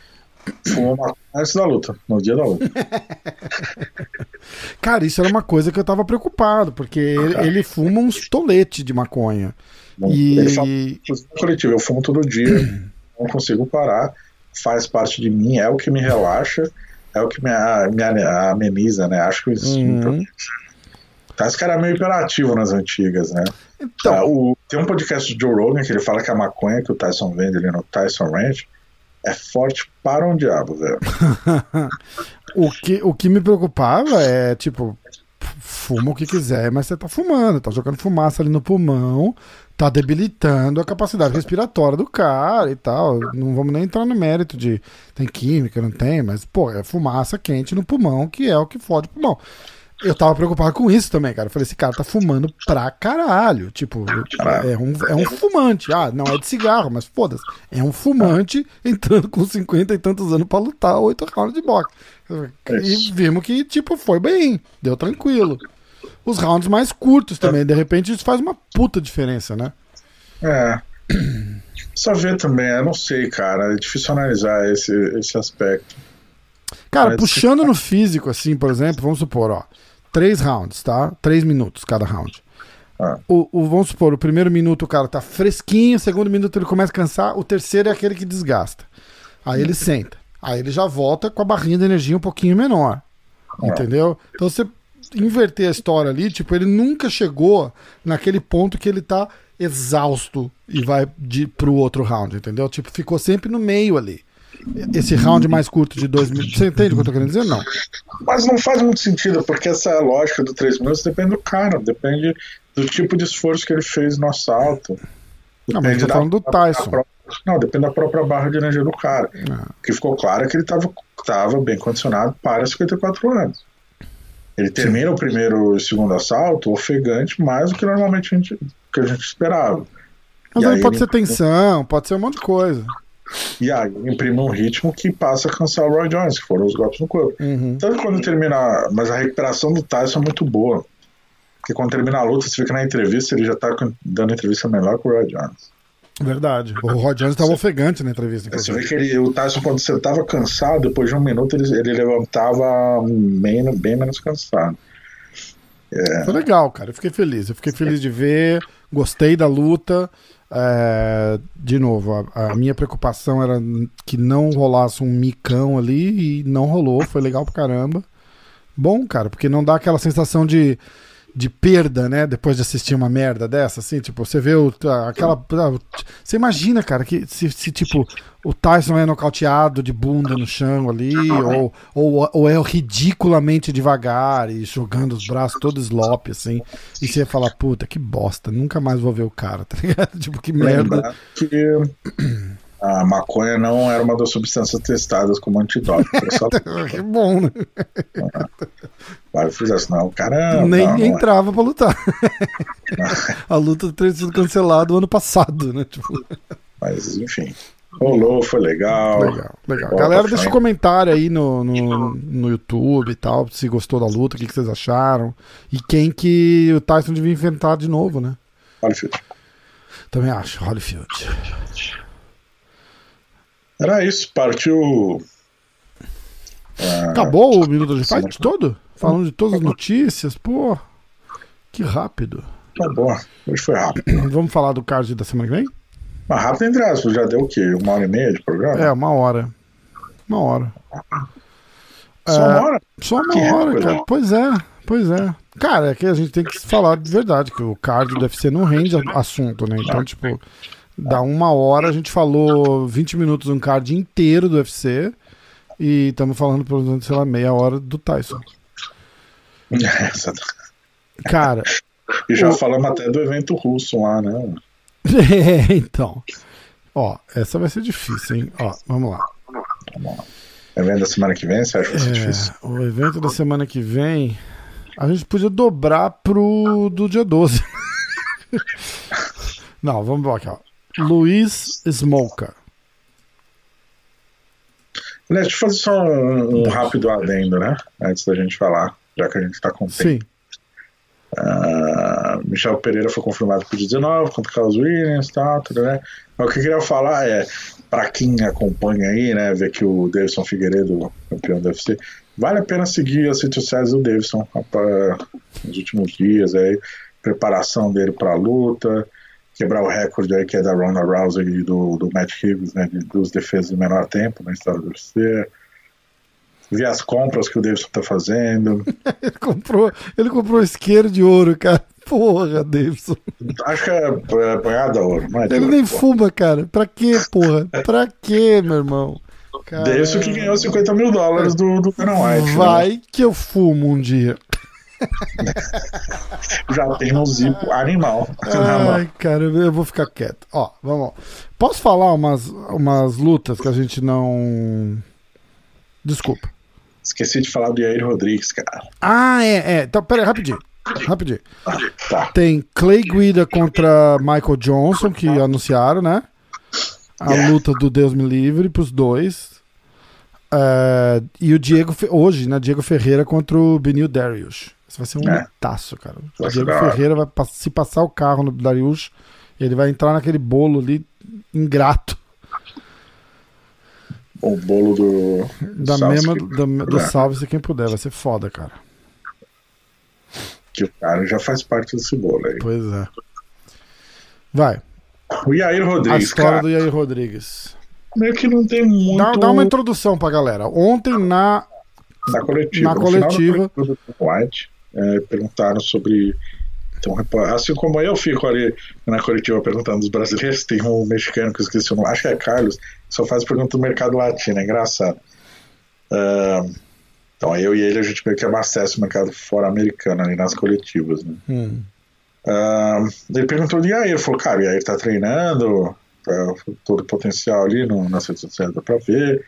fumou uma antes da luta, no dia da luta. Cara, isso era uma coisa que eu tava preocupado, porque ele, ele fuma uns tolete de maconha. Bom, e... Ele fala, coletivo, eu fumo todo dia, não consigo parar, faz parte de mim, é o que me relaxa, é o que me, me ameniza, né? Acho que isso. Uhum. Tá, esse cara é meio hiperativo nas antigas, né? Então, ah, o, tem um podcast do Joe Rogan que ele fala que a maconha que o Tyson vende ali no Tyson Ranch é forte para um diabo, velho. o, que, o que me preocupava é, tipo, fuma o que quiser, mas você tá fumando, tá jogando fumaça ali no pulmão, tá debilitando a capacidade respiratória do cara e tal. Não vamos nem entrar no mérito de tem química, não tem, mas, pô, é fumaça quente no pulmão, que é o que fode o pulmão. Eu tava preocupado com isso também, cara. Eu falei, esse cara tá fumando pra caralho. Tipo, é um, é um fumante. Ah, não é de cigarro, mas foda-se. É um fumante entrando com 50 e tantos anos pra lutar oito rounds de boxe. E vimos que, tipo, foi bem. Deu tranquilo. Os rounds mais curtos também. De repente, isso faz uma puta diferença, né? É. Só ver também, eu não sei, cara. É difícil analisar esse, esse aspecto. Cara, puxando no físico, assim, por exemplo, vamos supor, ó. Três rounds, tá? Três minutos cada round. Ah. O, o, vamos supor, o primeiro minuto o cara tá fresquinho, o segundo minuto ele começa a cansar, o terceiro é aquele que desgasta. Aí ele senta. Aí ele já volta com a barrinha de energia um pouquinho menor. Ah. Entendeu? Então você inverter a história ali, tipo, ele nunca chegou naquele ponto que ele tá exausto e vai de, pro outro round, entendeu? Tipo, ficou sempre no meio ali esse round mais curto de dois minutos. Você entende o que eu tô querendo dizer? Não. Mas não faz muito sentido, porque essa lógica do três minutos depende do cara, depende do tipo de esforço que ele fez no assalto. Não, mas eu tô falando do Tyson. Própria, não, depende da própria barra de energia do cara. Ah. O que ficou claro é que ele estava tava bem condicionado para 54 anos. Ele termina o primeiro e o segundo assalto ofegante mais do que normalmente a gente, que a gente esperava. Mas aí aí pode ele- ser tensão, pode ser um monte de coisa. E aí imprime um ritmo que passa a cansar o Roy Jones, que foram os golpes no corpo. Uhum. Tanto quando termina. Mas a recuperação do Tyson é muito boa. Porque quando termina a luta, você fica na entrevista, ele já tá dando entrevista melhor que o Roy Jones. Verdade. O Rod Jones estava ofegante na entrevista. Você inclusive. vê que ele, o Tyson, quando você tava cansado, depois de um minuto, ele, ele levantava bem, bem menos cansado. Foi legal, cara. Eu fiquei feliz. Eu fiquei feliz de ver. Gostei da luta. É, de novo, a, a minha preocupação era que não rolasse um micão ali e não rolou. Foi legal pra caramba. Bom, cara, porque não dá aquela sensação de, de perda, né? Depois de assistir uma merda dessa, assim, tipo, você vê o, aquela. Você imagina, cara, que se, se, tipo o Tyson é nocauteado de bunda no chão ali, ou, ou, ou é ridiculamente devagar e jogando os braços todo slop, assim, e você fala, puta, que bosta, nunca mais vou ver o cara, tá ligado? Tipo, que merda. Lembrar que a maconha não era uma das substâncias testadas como antidoping. Só Que bom, né? Vai fizesse, não, caramba. Nem não, não é. entrava pra lutar. A luta teria sido cancelada o ano passado, né? Tipo, Mas, enfim. Rolou, foi legal. legal, legal. Bola Galera, deixa um comentário aí no, no, no YouTube e tal, se gostou da luta, o que, que vocês acharam. E quem que o Tyson devia enfrentar de novo, né? Filho. Também acho, Holyfield. Era isso, partiu. Ah, Acabou o Minuto de. Fight todo? Falando de todas as notícias? Pô, que rápido. Tá bom, hoje foi rápido. Vamos falar do card da semana que vem? Mas rápido entre aspas, já deu o quê? Uma hora e meia de programa? É, uma hora. Uma hora. Só uma hora? Só uma Que hora, recorde. cara. Pois é, pois é. Cara, é que a gente tem que falar de verdade, que o card do UFC não rende assunto, né? Então, tipo, dá uma hora, a gente falou 20 minutos um card inteiro do UFC e estamos falando, por exemplo, sei lá, meia hora do Tyson. Essa- Cara, E já O- falamos até do evento russo lá, né? é, então. Ó, essa vai ser difícil, hein? Ó, vamos lá. Evento da semana que vem, você acha que vai ser difícil? É, o evento da semana que vem, a gente podia dobrar pro do dia 12. Não, vamos lá aqui, ó. Luiz Smoker. Aliás, deixa eu fazer só um, um rápido adendo, né? Antes da gente falar, já que a gente tá com tempo. Sim. Ah, Michel Pereira foi confirmado por 19 contra Carlos Williams, tá, tudo, né? Mas o que eu queria falar é, para quem acompanha aí, né, ver que o Davidson Figueiredo, campeão do UFC, vale a pena seguir as redes sociais do Davidson nos últimos dias aí, preparação dele para a luta, quebrar o recorde aí que é da Ronda Rousey e do, do Matt Hughes, né, de duas defesas em menor tempo na história do UFC. Ver as compras que o Davidson tá fazendo. Ele comprou, ele comprou isqueiro de ouro, cara. Porra, Davidson. Acho que é, é banhada ouro, não é? Ele nem pô. fuma, cara. Pra quê, porra? Pra quê, meu irmão? Cara, Davidson que ganhou 50 mil dólares do, do Dana White. né? Vai que eu fumo um dia. Já tem um zipo animal mão. Ai, cara, eu vou ficar quieto. Ó, vamos lá. Posso falar umas, umas lutas que a gente não. Desculpa. Esqueci de falar do Yair Rodrigues, cara. Ah, é, é. Então, pera aí, rapidinho. Rapidinho. Tá. Tem Clay Guida contra Michael Johnson, que anunciaram, né? A Yeah. luta do Deus me livre pros dois. É, e o Diego, hoje, né? Diego Ferreira contra o Benil Darius. Isso vai ser um É. lutaço, cara. O Vai Diego. Ferreira vai se passar o carro no Darius, ele vai entrar naquele bolo ali ingrato. O bolo do. Da Salve-se mesma, quem da, do puder. salve-se quem puder. Vai ser foda, cara. Que o cara já faz parte desse bolo aí. Pois é. Vai. O Yair A Rodrigues, história cara, do Yair Rodrigues. meio que não tem muito. Dá, dá uma introdução pra galera. Ontem na. Na coletiva. Na No final da coletiva. coletiva do White, é, perguntaram sobre. Então, assim como eu fico ali na coletiva perguntando dos brasileiros, tem um mexicano que eu esqueci o nome, acho que é Carlos, que só faz pergunta do mercado latino, é engraçado. Ah, então, eu e ele, a gente meio que abastece o mercado fora americano ali nas coletivas, né? Hum. Ah, ele perguntou de Yair, falou, cara, Yair tá treinando, tá todo o potencial ali no, nas redes sociais dá pra ver.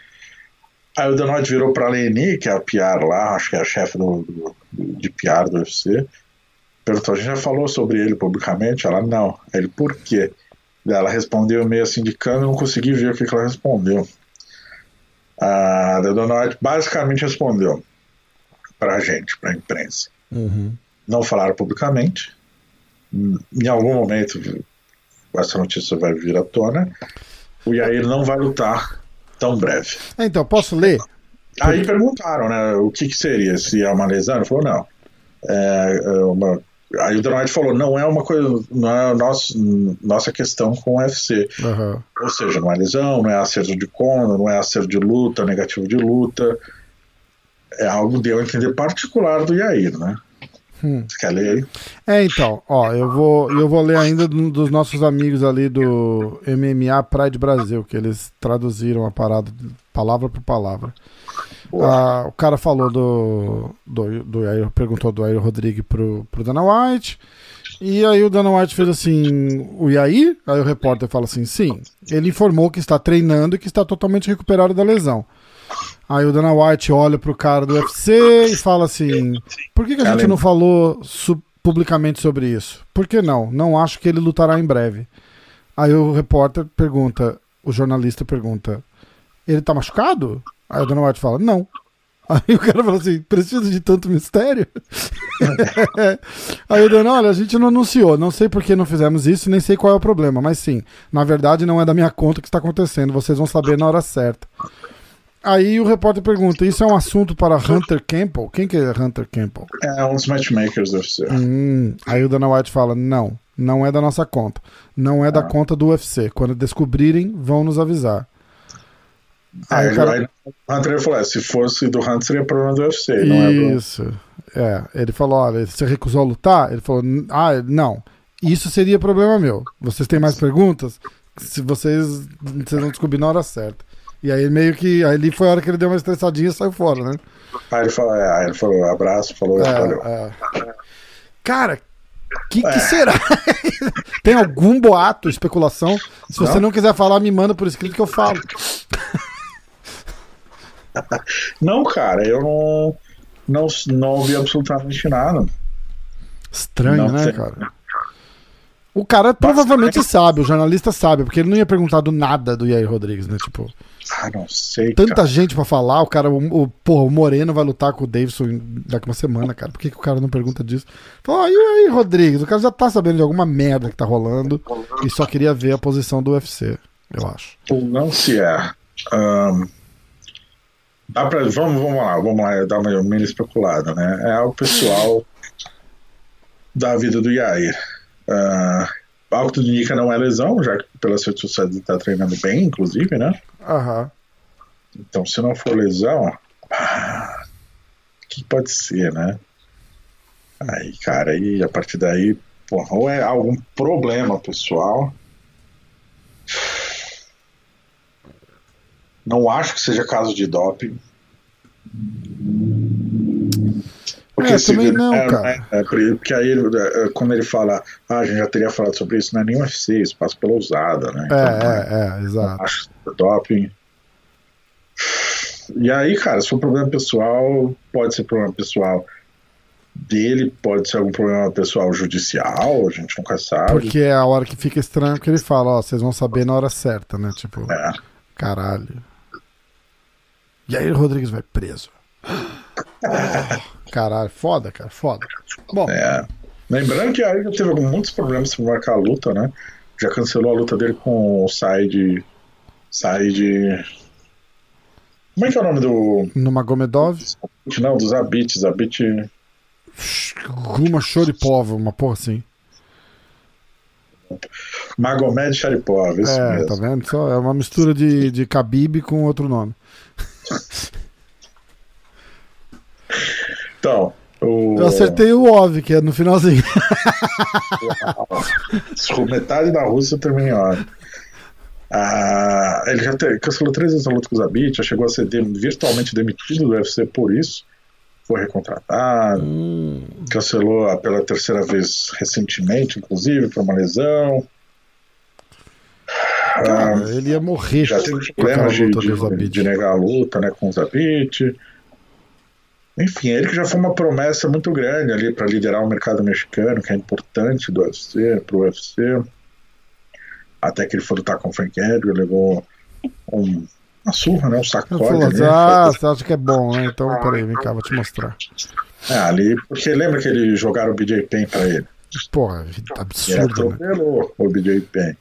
Aí o White virou pra Leni, que é a PR lá, acho que é a chefe do, do, de PR do UFC, perguntou: a gente já falou sobre ele publicamente? Ela, não. Ele, por quê? Ela respondeu meio assim de câmera, não consegui ver o que, que ela respondeu. A Dona White basicamente respondeu pra gente, pra imprensa. Uhum. Não falaram publicamente. Em algum momento essa notícia vai vir à tona. O Yair não vai lutar tão breve. Então, posso ler? Aí perguntaram, né, o que, que seria, se é uma lesão? Ele falou, não. É, é uma... Aí o Donald falou, não é uma coisa, não é nosso, nossa questão com o UFC. Uhum. Ou seja, não é lesão, não é acerto de conta, não é acerto de luta, negativo de luta. É algo deu a entender particular do Yair, né? Hum. Você quer ler aí? É, então, ó, eu vou, eu vou ler ainda do- dos nossos amigos ali do MMA Pride Brasil, que eles traduziram a parada palavra por palavra. Ah, o cara falou do. do, do Yair- perguntou do Yair Rodrigues pro, pro Dana White. E aí o Dana White fez assim, o Yair? Aí o repórter fala assim, sim. Ele informou que está treinando e que está totalmente recuperado da lesão. Aí o Dana White olha pro cara do UFC e fala assim: por que, que a gente não falou su- publicamente sobre isso? Por que não? Não acho que ele lutará em breve. Aí o repórter pergunta, o jornalista pergunta: ele tá machucado? Aí o Dana White fala: não. Aí o cara fala assim: precisa de tanto mistério? Aí o Dana, olha, a gente não anunciou, não sei por que não fizemos isso, nem sei qual é o problema, mas sim, na verdade não é da minha conta o que está acontecendo, vocês vão saber na hora certa. Aí o repórter pergunta: Isso é um assunto para Hunter Campbell? Quem que é Hunter Campbell? É um dos matchmakers do UFC. Hum, aí o Dana White fala: Não, não é da nossa conta. Não é da conta do UFC. Quando descobrirem, vão nos avisar. Aí Aí, o cara- Hunter falou: é, se fosse do Hunter, seria problema do UFC, não é do. Isso. É, ele falou: Olha, você recusou a lutar? Ele falou: Ah, não. Isso seria problema meu. Vocês têm mais perguntas? Se vocês, vocês vão descobrir na hora certa. E aí meio que. Aí ali foi a hora que ele deu uma estressadinha e saiu fora, né? Aí ele falou: é, aí ele falou abraço, falou, valeu. É, é. Cara, que, que será? Tem algum boato, especulação? Se você Não. não quiser falar, me manda por escrito que eu falo. Não, cara, eu não, não, não ouvi absolutamente nada. Estranho, Não né, sei. cara? O cara provavelmente sabe, o jornalista sabe, porque ele não ia perguntar do nada do Yair Rodrigues, né? Tipo, Ah, não sei. tanta cara. gente pra falar, o cara, o, o, porra, o Moreno vai lutar com o Davidson daqui uma semana, cara. Por que, que o cara não pergunta disso? Fala, ah, e aí, Rodrigues? O cara já tá sabendo de alguma merda que tá rolando e só queria ver a posição do UFC, eu acho. Ou não se é. Ahn, dá pra, vamos, vamos lá, vamos lá, dar uma mini especulada, né? É algo pessoal da vida do Yair. Ah, algo que tudo indica não é lesão, já que pelas redes sociais ele tá treinando bem, inclusive, né? Aham. Então, se não for lesão, ah, o que pode ser, né? Aí, cara, aí a partir daí, porra, ou é algum problema pessoal. Não acho que seja caso de doping. É, também não, é, cara. é, é, porque aí, ele- é, quando ele fala, ah, a gente já teria falado sobre isso, não é nem UFC, isso passa pela usada, né? É, Então, é, é, exato. acho é doping. E aí, cara, se for problema pessoal, pode ser problema pessoal dele, pode ser algum problema pessoal judicial, a gente nunca sabe. Porque é a hora que fica estranho que ele fala, ó, vocês vão saber na hora certa, né? Tipo, É. caralho. E aí o Rodrigues vai preso. Oh, caralho, foda, cara, foda. Bom, É. Lembrando que aí já teve muitos problemas para marcar a luta, né? Já cancelou a luta dele com o Said. Said. Como é que é o nome do. no Magomedov, Não, do Zabit. Zabit. Ruma Choripova, uma porra assim. Magomed Sharipov, isso É, mesmo. tá vendo? Só é uma mistura de, de Khabib com outro nome. Então, o. Eu acertei o Ov, que é no finalzinho. Metade da Rússia termina em hora. Ah, ele já te- cancelou três vezes a luta com o Zabit, já chegou a ser de- virtualmente demitido do UFC por isso. Foi recontratado, Hum, cancelou pela terceira vez recentemente, inclusive, por uma lesão. Cara, ah, ele ia morrer. Já teve problemas de, de, de, negar a luta né, com o Zabit. Enfim, ele que já foi uma promessa muito grande ali para liderar o mercado mexicano, que é importante do UFC, para o UFC. Até que ele foi lutar com o Frank Edgar, levou um, uma surra, né? Um sacode. Falou, né? Ah, você acha que é bom, né? Então, peraí, vem cá, vou te mostrar. É, ali, porque lembra que ele jogaram o BJ Penn pra ele? Porra, tá absurdo. Ele atropelou né? o BJ Penn.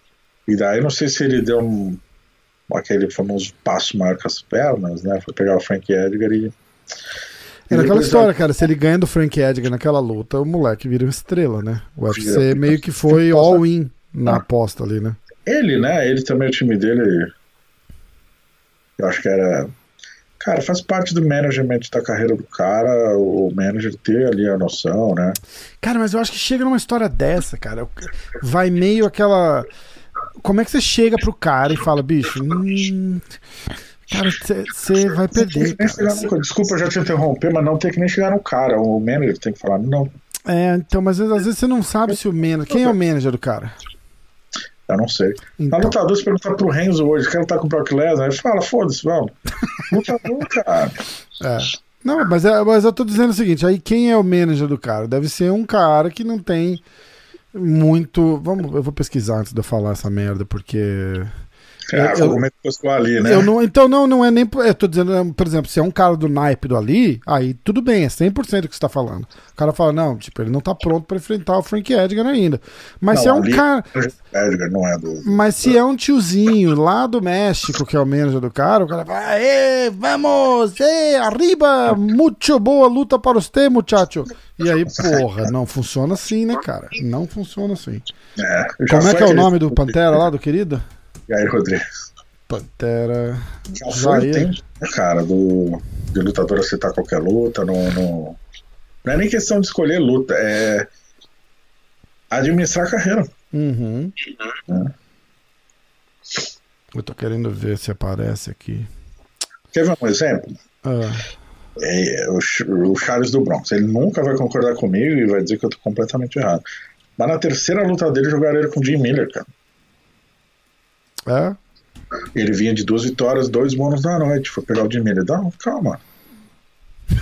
E daí, não sei se ele deu um, aquele famoso passo maior com as pernas, né? Foi pegar o Frank Edgar e. É naquela história, cara, se ele ganha do Frank Edgar naquela luta, o moleque vira uma estrela, né? O UFC meio que foi all-in na aposta ali, né? Ele, né? Ele também, o time dele. Eu acho que era. Cara, faz parte do management da carreira do cara, o manager ter ali a noção, né? Cara, mas eu acho que chega numa história dessa, cara. Vai meio aquela. Como é que você chega pro cara e fala, bicho, hum, cara, você vai perder. Cara. Desculpa já te interromper, mas não tem que nem chegar no cara. O manager tem que falar, não. É, então, mas às vezes você não sabe se o manager. Quem é o manager do cara? Eu não sei. Então... A lutador se perguntar pro Renzo hoje, quer lutar com o Brock Lesnar? Ele fala, foda-se, vamos. lutador, cara. É. Não, mas, é, mas eu tô dizendo o seguinte, aí quem é o manager do cara? Deve ser um cara que não tem muito. Vamos, eu vou pesquisar antes de eu falar essa merda, porque. É, eu, eu, ali, né? Eu não, então, não, não é nem. Eu tô dizendo, por exemplo, se é um cara do naipe do Ali, aí tudo bem, é 100% do que você tá falando. O cara fala, não, tipo, ele não tá pronto para enfrentar o Frank Edgar ainda. Mas não, se é um cara. Edgar não é do. Mas se é um tiozinho lá do México, que é o manager do cara, o cara fala, Aê, vamos, ê, arriba, muito boa luta para você, muchacho. E aí, porra, não funciona assim, né, cara? Não funciona assim. É, Como é que é o nome do Pantera lá, do querido? Jair Rodrigues. Pantera. Já foi tempo, né, cara, do, de lutador aceitar qualquer luta. No, no, Não é nem questão de escolher luta, é administrar a carreira. Uhum. É. Eu tô querendo ver se aparece aqui. Quer ver um exemplo? Ah. É, o, o Charles do Bronx. Ele nunca vai concordar comigo e vai dizer que eu tô completamente errado. Mas na terceira luta dele, jogaram ele com o Jim Miller, cara. É? Ele vinha de duas vitórias, dois bônus da noite. Foi pegar o. Ele, não, calma.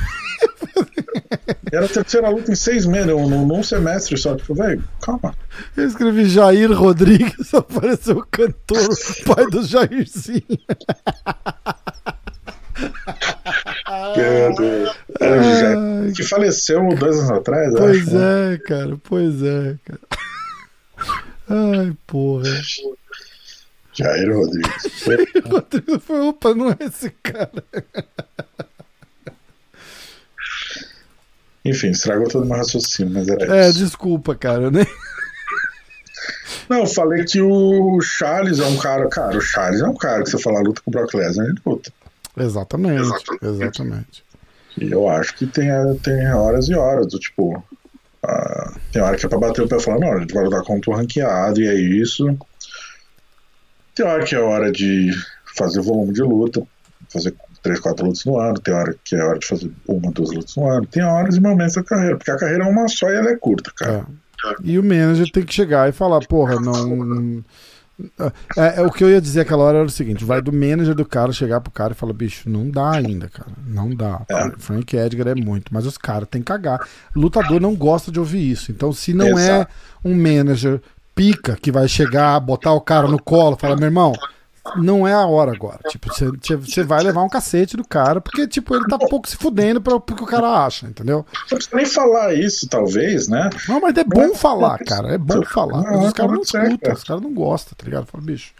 Era a terceira luta em seis meses, num, num semestre só. Tipo, velho, calma. Eu escrevi Jair Rodrigues, apareceu o cantor, pai do Jairzinho. É, que faleceu dois anos atrás, Pois acho, né? é, né? cara, pois é, cara. Ai, porra. Jair Rodrigues. Jair Rodrigues foi, opa, não é esse cara. Enfim, estragou todo o meu raciocínio, mas era é, isso. É, desculpa, cara, né? Não, eu falei que o Charles é um cara. Cara, o Charles é um cara que você falar luta com o Brock Lesnar, ele luta. Exatamente, exatamente. exatamente. E eu acho que tem, tem horas e horas, do tipo. Uh, tem hora que é pra bater o pé e falar, não, a gente vai lutar contra o ranqueado, e é isso. Tem hora que é hora de fazer volume de luta, fazer três, quatro lutas no ano, tem hora que é hora de fazer uma, duas lutas no ano, tem horas e momentos da carreira, porque a carreira é uma só e ela é curta, cara. É. E o manager tem que chegar e falar, porra, não. É, é, o que eu ia dizer aquela hora era o seguinte: vai do manager do cara chegar pro cara e falar, bicho, não dá ainda, cara. Não dá. É. Frank Edgar é muito, mas os caras tem que cagar. Lutador não gosta de ouvir isso. Então, se não é Exato. é um manager pica que vai chegar, botar o cara no colo, falar, meu irmão, não é a hora agora. Tipo, você vai levar um cacete do cara, porque, tipo, ele tá pouco se fudendo pra, pro que o cara acha, entendeu? Não precisa nem falar isso, talvez, né? Não, mas é bom falar, cara. É bom falar. Mas os caras não escutam, os caras não gostam, tá ligado? Fala, bicho,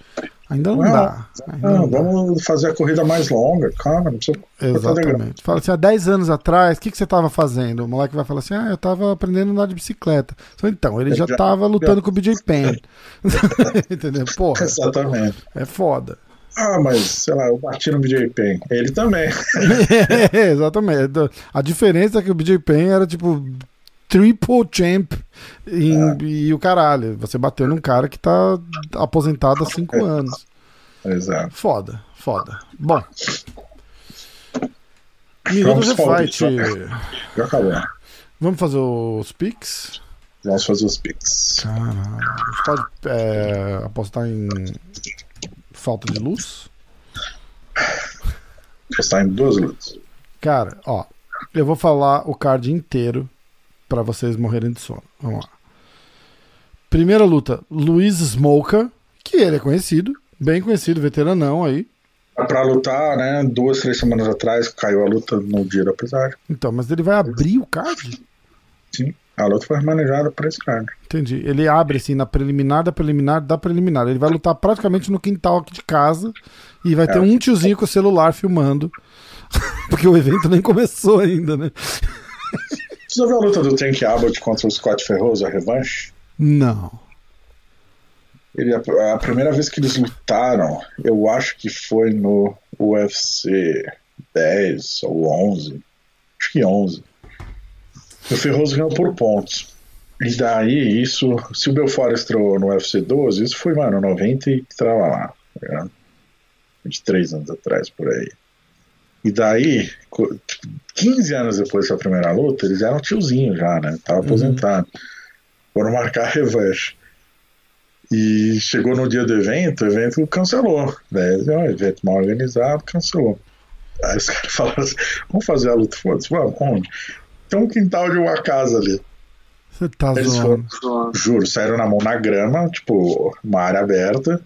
Ainda não, não dá. Ainda não, não vamos dá. fazer a corrida mais longa, calma, não precisa. Exatamente. Fala assim, há 10 anos atrás, o que, que você estava fazendo? O moleque vai falar assim: ah, eu estava aprendendo a andar de bicicleta. Então, ele já estava lutando com o BJ Penn. Entendeu? Porra. Exatamente. É foda. Ah, mas, sei lá, eu bati no BJ Penn. Ele também. é, exatamente. A diferença é que o BJ Penn era tipo triple champ em, é. e o caralho. Você bateu num cara que tá aposentado há cinco é. anos. Exato. Foda, foda. Bom. Minutos de fight. Já acabou. Vamos fazer os picks? Vamos fazer os picks. Caralho. Gente pode é, apostar em falta de luz? Postar em duas lutas. Cara, ó, eu vou falar o card inteiro pra vocês morrerem de sono. Vamos lá. Primeira luta, Luiz Smoka, que ele é conhecido, bem conhecido, veteranão aí. Pra lutar, né? Duas, três semanas atrás caiu a luta no dia do episódio. Então, mas ele vai abrir o card? Sim. A luta foi manejada por esse cara. Entendi. Ele abre assim na preliminar da preliminar da preliminar. Ele vai lutar praticamente no quintal aqui de casa e vai ter É. um tiozinho com o celular filmando. Porque o evento nem começou ainda, né? Você já viu a luta do Tank Abbott contra o Scott Ferroso, a revanche? Não. Ele, a, a primeira vez que eles lutaram, eu acho que foi no UFC 10 ou 11. Acho que 11. O Ferroso ganhou por pontos. E daí, isso, se o Belfort estreou no UFC 12, isso foi, mano, 90 e trava lá. tá ligado? 23 anos atrás, por aí. E daí, co- tipo, 15 anos depois dessa primeira luta, eles eram tiozinho já, né? Tava aposentado. Foram marcar a revanche. E chegou no dia do evento, o evento cancelou. Daí, ó, evento mal organizado, cancelou. Aí os caras falaram assim: vamos fazer a luta, foda-se, vamos, onde? Tem um quintal de uma casa ali. Você tá Eles zoando. foram, juro, saíram na mão na grama, tipo, uma área aberta,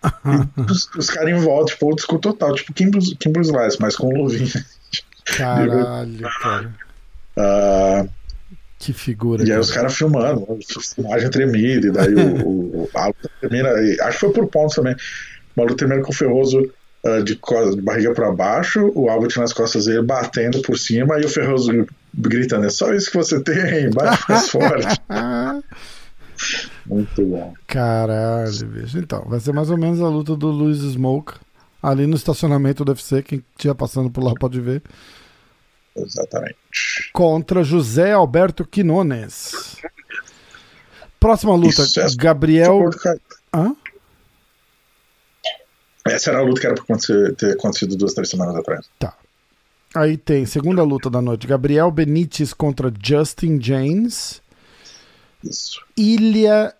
e os, os caras em volta, tipo, old school total, tipo Kimbo Slice, mas com luvinha. Caralho, cara. Ah, Que figura. e aí os caras filmando, a imagem tremida, e daí o, o- a luta termina, acho que foi por pontos também. Uma luta termina com o Ferroso ah, de, de barriga pra baixo, o Albert nas costas dele batendo por cima, e o Ferroso gritando: é só isso que você tem, bate mais forte. Muito bom. Caralho, bicho. Então, vai ser mais ou menos a luta do Luiz Smoke ali no estacionamento do UFC. Quem estiver passando por lá pode ver. Exatamente. Contra José Alberto Quinones. Próxima luta: Gabriel. Hã? Essa era a luta que era pra ter acontecido duas, três semanas atrás. Tá. Aí tem segunda luta da noite: Gabriel Benítez contra Justin James. Isso. Ilha.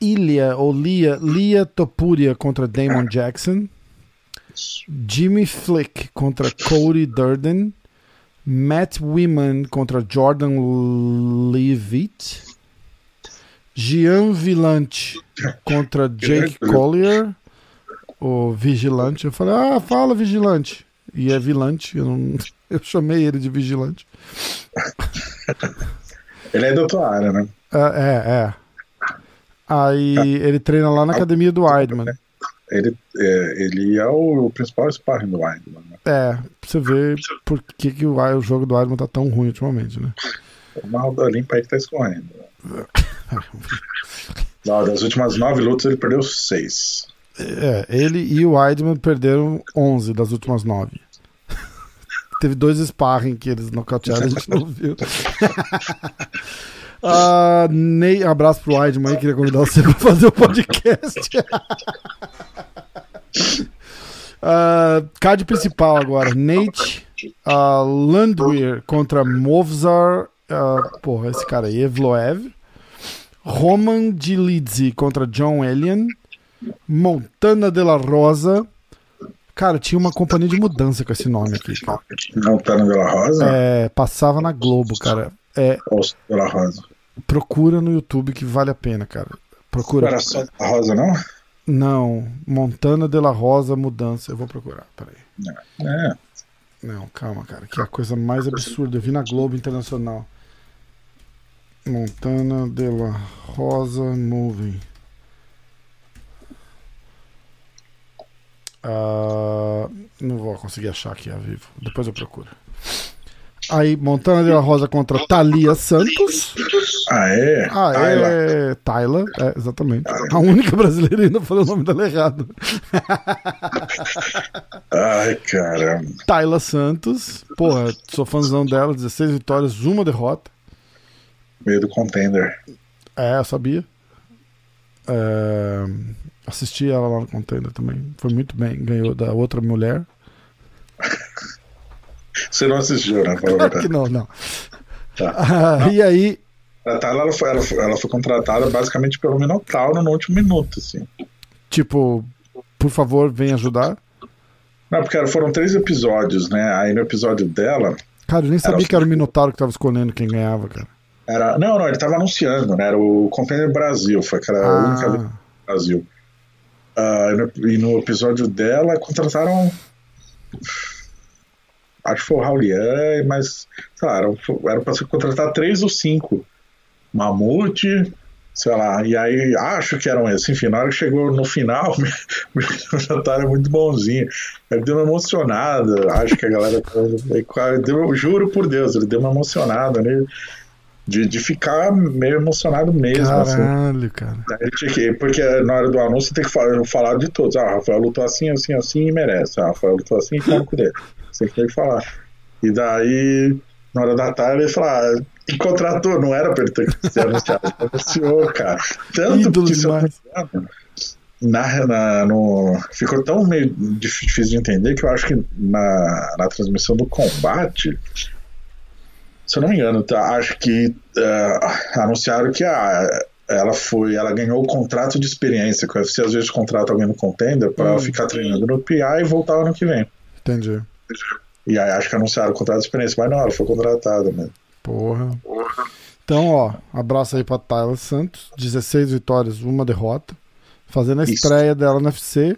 Ilha ou Lia, Lia Topuria contra Damon Jackson. Jimmy Flick contra Cody Durden. Matt Wiman contra Jordan Leavitt. Gian Villante contra Jake Collier. O Vigilante. Eu falei, ah, fala Vigilante. E é Vilante. Eu, não- eu chamei ele de Vigilante. Ele é tua área, né? Ah, é, é. Aí ele treina lá na academia do Weidman. Ele é, ele é o principal sparring do Weidman. Né? É, pra você ver por que, que o, o jogo do Weidman tá tão ruim ultimamente, né? O mal da limpa aí que tá escorrendo. né? Não, das últimas nove lutas ele perdeu seis. É, ele e o Weidman perderam 11 das últimas 9. Teve dois sparring que eles nocautearam, a gente não viu. Ah, Ney, abraço pro Weidman aí, queria convidar você pra fazer o podcast. Ah, card principal agora: Nate ah, Landwehr contra Movzar. ah, porra, esse cara aí, Evloev. Roman Dilidze contra John Elian. Montana de la Rosa. Cara, tinha uma companhia de mudança com esse nome aqui. cara. Não tá no Dela Rosa? É, passava na Globo, cara. É, Dela Rosa? procura no YouTube que vale a pena, cara. Procura. Não era só Rosa, não? Não, Montana de la Rosa mudança. Eu vou procurar, peraí. É. Não, calma, cara. Que é a coisa mais absurda. Eu vi na Globo Internacional. Montana de la Rosa Movie. Ah, não vou conseguir achar aqui a vivo. Depois eu procuro. Aí, Montana de la Rosa contra Thalia Santos. Ah, é? Ah, é. Tyla, é, exatamente. A única brasileira ainda falou o nome dela errado. Ai, caramba. Tyla Santos. Porra, sou fãzão dela. 16 vitórias, uma derrota. Meio do contender. É, eu sabia. É, assisti ela lá no Contender também. Foi muito bem. Ganhou da outra mulher. Você não assistiu, né? Claro que não, não. Tá. Ah, e aí, A Tayla, ela, foi, ela, foi, ela foi contratada basicamente pelo Minotauro no último minuto, assim. tipo, por favor, vem ajudar? Não, porque foram três episódios, né? Aí no episódio dela. Cara, eu nem sabia que era o Minotauro que tava escolhendo quem ganhava, cara. Era, não, não, ele tava anunciando, né? Era o Contender Brasil, foi aquela ah. única vez no Brasil. Uh, e no episódio dela contrataram. Acho que foi o Raulian, mas, sei lá, era, era pra contratar três ou cinco. Mamute, sei lá, e aí acho que eram esses. Enfim, na hora que chegou no final, o jantar é muito bonzinho. Ele deu uma emocionada, acho que a galera. Deu, juro por Deus, ele deu uma emocionada, né? De, de ficar meio emocionado mesmo. Assim. Caralho, assim. cara. Que, porque na hora do anúncio tem que falar, falar de todos. Ah, Rafael lutou assim, assim, assim e merece. Ah, Rafael lutou assim e fica dele. Você tem que falar. E daí, na hora da tarde, ele falou: ah, e contratou, não era pra ele ter que ser anunciado, anunciou, cara. Tanto Ídolo que demais. Na, na, no, ficou tão meio difícil de entender que eu acho que na, na transmissão do combate, se eu não me engano, tá, acho que uh, anunciaram que a, ela foi, ela ganhou o contrato de experiência, que o UFC às vezes contrata alguém no contender para hum. ficar treinando no PA e voltar ano que vem. Entendi. E aí acho que anunciaram o contrato de experiência, mas não, ela foi contratada mesmo. Porra. Porra. Então, ó, abraço aí pra Tyler Santos. 16 vitórias, uma derrota. Fazendo a Isso. estreia dela no UFC.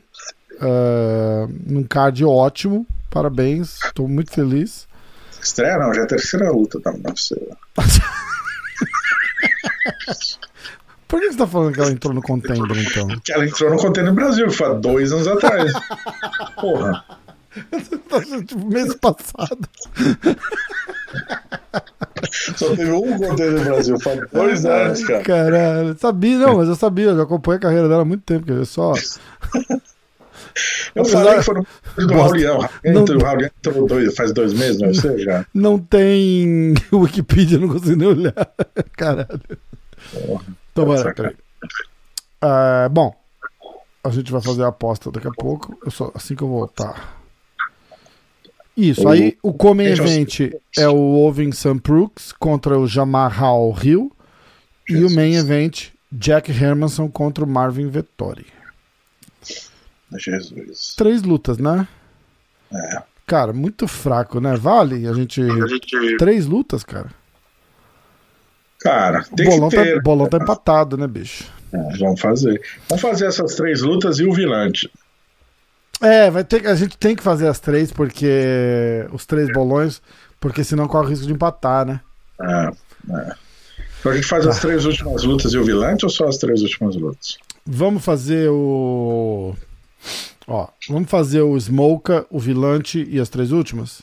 Uh, num card ótimo. Parabéns, tô muito feliz. Estreia não, já é a terceira luta tá, no UFC. Por que você tá falando que ela entrou no contender, então? Que ela entrou no contender no Brasil, foi há dois anos atrás. Porra. tipo, mês passado. Só teve um conteúdo no Brasil, faz dois anos, cara. Caralho, sabia, não, mas eu sabia, eu já acompanho a carreira dela há muito tempo, quer dizer, só. Eu falei que no do Raulião. O Raulião entrou dois, faz dois meses, não sei já. Não tem Wikipedia, não consigo nem olhar. Caralho. Porra, Tomara, peraí. Uh, bom, a gente vai fazer a aposta daqui a pouco. Eu só, assim que eu voltar. Isso, aí o Come Event é o Ovin Sam Brooks contra o Jamal Hill e o Main Event Jack Hermanson contra o Marvin Vettori. Jesus. Três lutas, né? É. Cara, muito fraco, né? Vale a gente. A gente... Três lutas, cara. Cara, tem o bolão, que tá- ter... tá, bolão tá empatado, né, bicho? É, vamos fazer. Vamos fazer essas três lutas e o Vilante. É, vai ter, a gente tem que fazer as três, porque. Os três bolões, porque senão corre o risco de empatar, né? É, é. Então a gente faz as ah. três últimas lutas e o Vilante ou só as três últimas lutas? Vamos fazer o. Ó, vamos fazer o Smoka, o Vilante e as três últimas?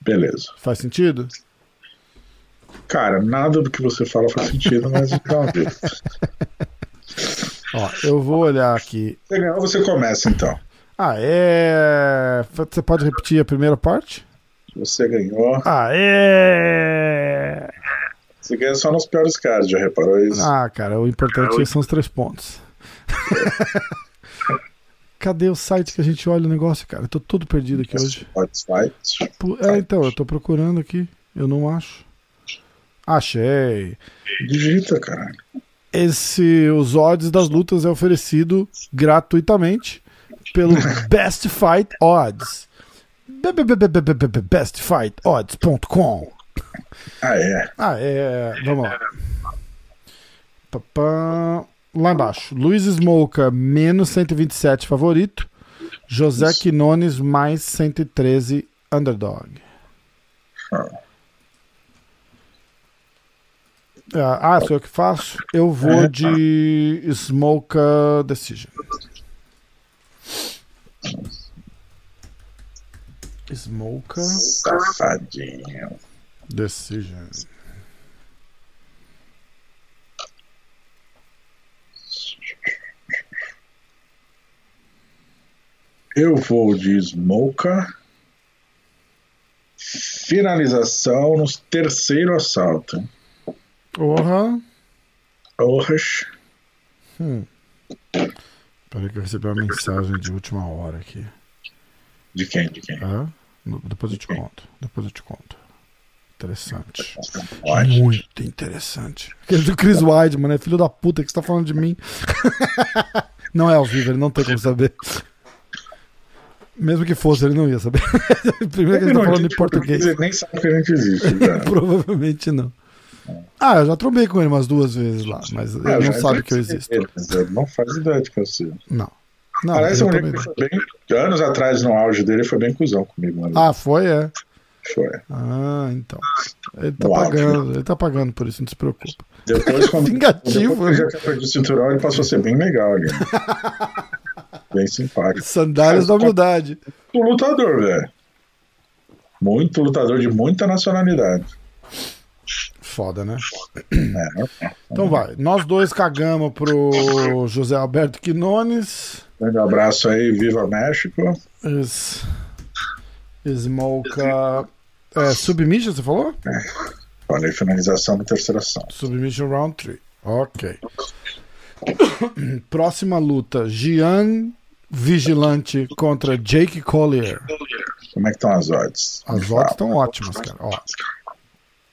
Beleza. Faz sentido? Cara, nada do que você fala faz sentido, mas então. Ó, eu vou olhar aqui. Você ganhou, você começa então. Ah, é. Você pode repetir a primeira parte? Você ganhou. Ah, é. Você ganha só nos piores casos, já reparou isso? Ah, cara, o importante é, são os três pontos. Cadê o site que a gente olha o negócio, cara? Eu tô todo perdido aqui hoje. É, então, eu tô procurando aqui. Eu não acho. Achei. Digita, cara. Esse, os odds das lutas é oferecido gratuitamente pelo Best Fight Odds. BestFightOdds.com. Ah, é. Ah, é. Vamos lá. Papá. Lá embaixo. Luiz Smoka, menos 127 favorito. José Isso. Quinones, mais 113 underdog. Ah, sou eu que faço? Eu vou é. de Smoka Decision. Smoker. Safadinho. Decision. Eu vou de Smoker. Finalização no terceiro assalto. Porra. Porra. Hum. Peraí que eu recebi uma mensagem de última hora aqui. De quem? De quem? Ah, depois eu te conto. Depois eu te conto. Interessante. Muito interessante. Aquele do Chris Weidman, né? Filho da puta que você tá falando de mim. Não é ao vivo, ele não tem como saber. Mesmo que fosse, ele não ia saber. Primeiro que ele tá falando em português. Ele nem sabe que a gente existe. Cara. Provavelmente não. Ah, eu já trombei com ele umas duas vezes lá, mas ele Ah, não já sabe que eu existo. Ele, ele não faz ideia de que eu sei. Não. Não, lembro não. que foi bem, anos atrás, no auge dele, foi bem cuzão comigo, mano. Ah, foi, é. Foi. Ah, então. Ele tá No pagando, ele tá pagando por isso, não se preocupa. Depois, quando, Vingativo, depois que né? eu já tinha perdido o cinturão, ele passou a ser bem legal ali. Bem simpático. Sandálias da humildade. Muito lutador, velho. Muito lutador de muita nacionalidade. Foda, né? É, Então vai. Nós dois cagamos pro José Alberto Quinones. grande abraço aí, viva México. Es... Smoka. É, submission, você falou? Falei finalização da terceira ação. Submission round 3. Ok. Próxima luta: Gian Vigilante contra Jake Collier. Como é que estão as odds? As odds estão ótimas, cara. Ó.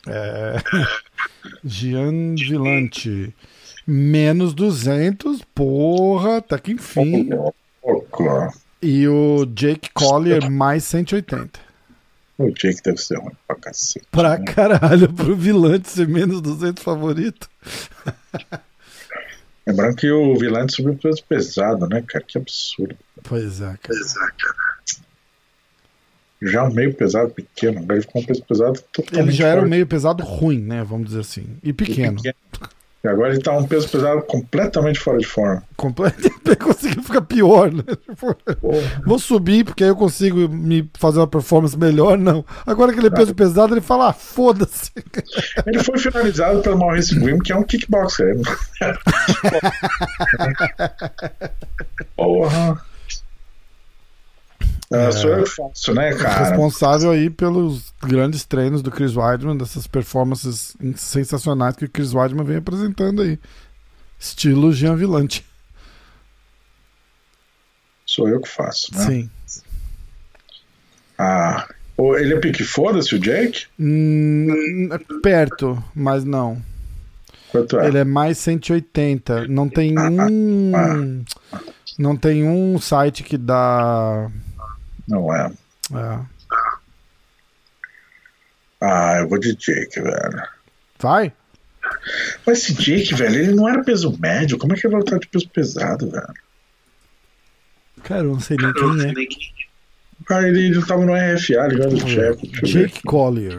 É... Gian Vigilante. Menos 200. Porra, até que enfim. E o Jake Collier mais 180. O Jake deve ser ruim pra cacete. Pra caralho, pro Vilante ser menos 200 favorito. Lembrando que o Vilante subiu peso pesado, né, cara? Que absurdo. Pois é, cara. Já um meio pesado pequeno, agora ele ficou um peso pesado totalmente. Ele já era um meio pesado ruim, né? Vamos dizer assim. E pequeno. E agora ele tá um peso pesado completamente fora de forma. Completo. Ele conseguiu ficar pior, né? Tipo, Vou subir porque aí eu consigo me fazer uma performance melhor. Não. Agora que ele é peso pesado, ele fala: ah, foda-se. Ele foi finalizado pelo Maurice Grimm, que é um kickboxer. Porra. É, sou eu que faço, né, cara? Responsável aí pelos grandes treinos do Chris Weidman, dessas performances sensacionais que o Chris Weidman vem apresentando aí. Estilo Jean Villante. Sou eu que faço, né? Sim. Ah, ele é pique foda-se, o Jake? Hum, perto, mas não. Quanto é? Ele é mais 180. Não tem um. Não tem um site que dá. Não é. é. Ah, eu vou de Jake, velho. Vai? Mas esse Jake, velho, ele não era peso médio. Como é que ele vai lutar de peso pesado, velho? Cara, eu não sei nem quem é. Ah, ele, ele tava no RFA, ligado no Tcheco. Jake Collier.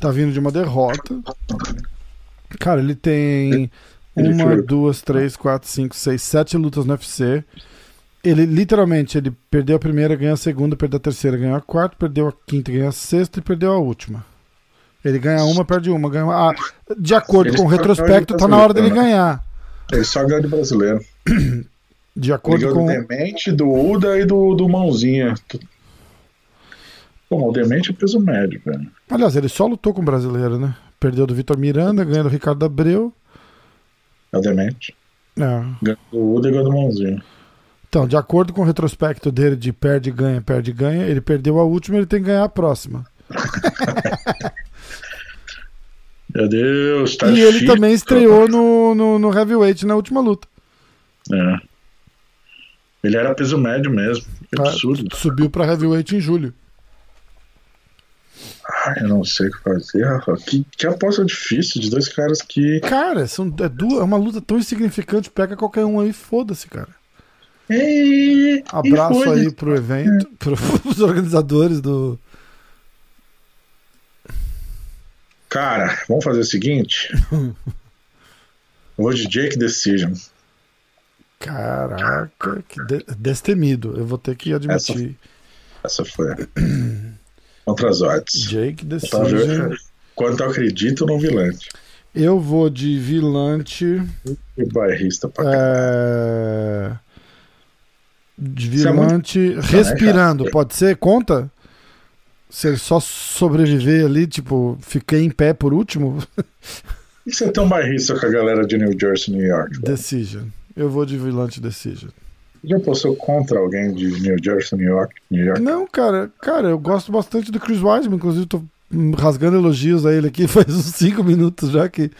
Tá vindo de uma derrota. Cara, ele tem Ele uma, duas, três, quatro, cinco, seis, sete lutas no UFC. Ele literalmente ele perdeu a primeira, ganhou a segunda, perdeu a terceira, ganhou a quarta, perdeu a quinta, ganhou a sexta e perdeu a última. Ele ganha uma, perde uma, ganha uma. Ah, de acordo Ele com o retrospecto, ganha tá na hora dele ganhar. Ele só ganha do brasileiro. De Ele acordo ganhou com. do Demente, do Uda e do, do Mãozinha. Bom, o Demente é peso médio, velho. Aliás, ele só lutou com o brasileiro, né? Perdeu do Vitor Miranda, ganhou do Ricardo Abreu. É o Demente. É. Ganhou do Uda e ganhou do Mãozinha. Então, de acordo com o retrospecto dele de perde, ganha, perde, ganha, ele perdeu a última, ele tem que ganhar a próxima. Meu Deus, tá e ele difícil, também estreou no, no, no heavyweight na última luta. É. Ele era peso médio mesmo. Que Tá? absurdo. Subiu pra heavyweight em julho. Ai, eu não sei o que fazer, Rafa. Que, que aposta difícil de dois caras que. Cara, são, é, duas, é uma luta tão insignificante, pega qualquer um aí, foda-se, cara. Abraço e foi- aí pro evento, pros organizadores do. Cara, vamos fazer o seguinte. eu vou de Jake Decision. Caraca, que de- destemido. Eu vou ter que admitir. Essa foi. Contra as odds. Jake Decision. quanto eu acredito no Vilante. Eu vou de Vilante. Que bairrista pra. É... De Isso é respirando, pode ser? Conta? Se ele só sobreviver ali, tipo, fiquei em pé por último, você é tão bairrista com a galera de New Jersey, New York? Decision. Eu vou de Vilante Decision. Já postou contra alguém de New Jersey, New York? New York? Não, cara, cara, eu gosto bastante do Chris Weidman, inclusive tô rasgando elogios a ele aqui faz uns 5 minutos já que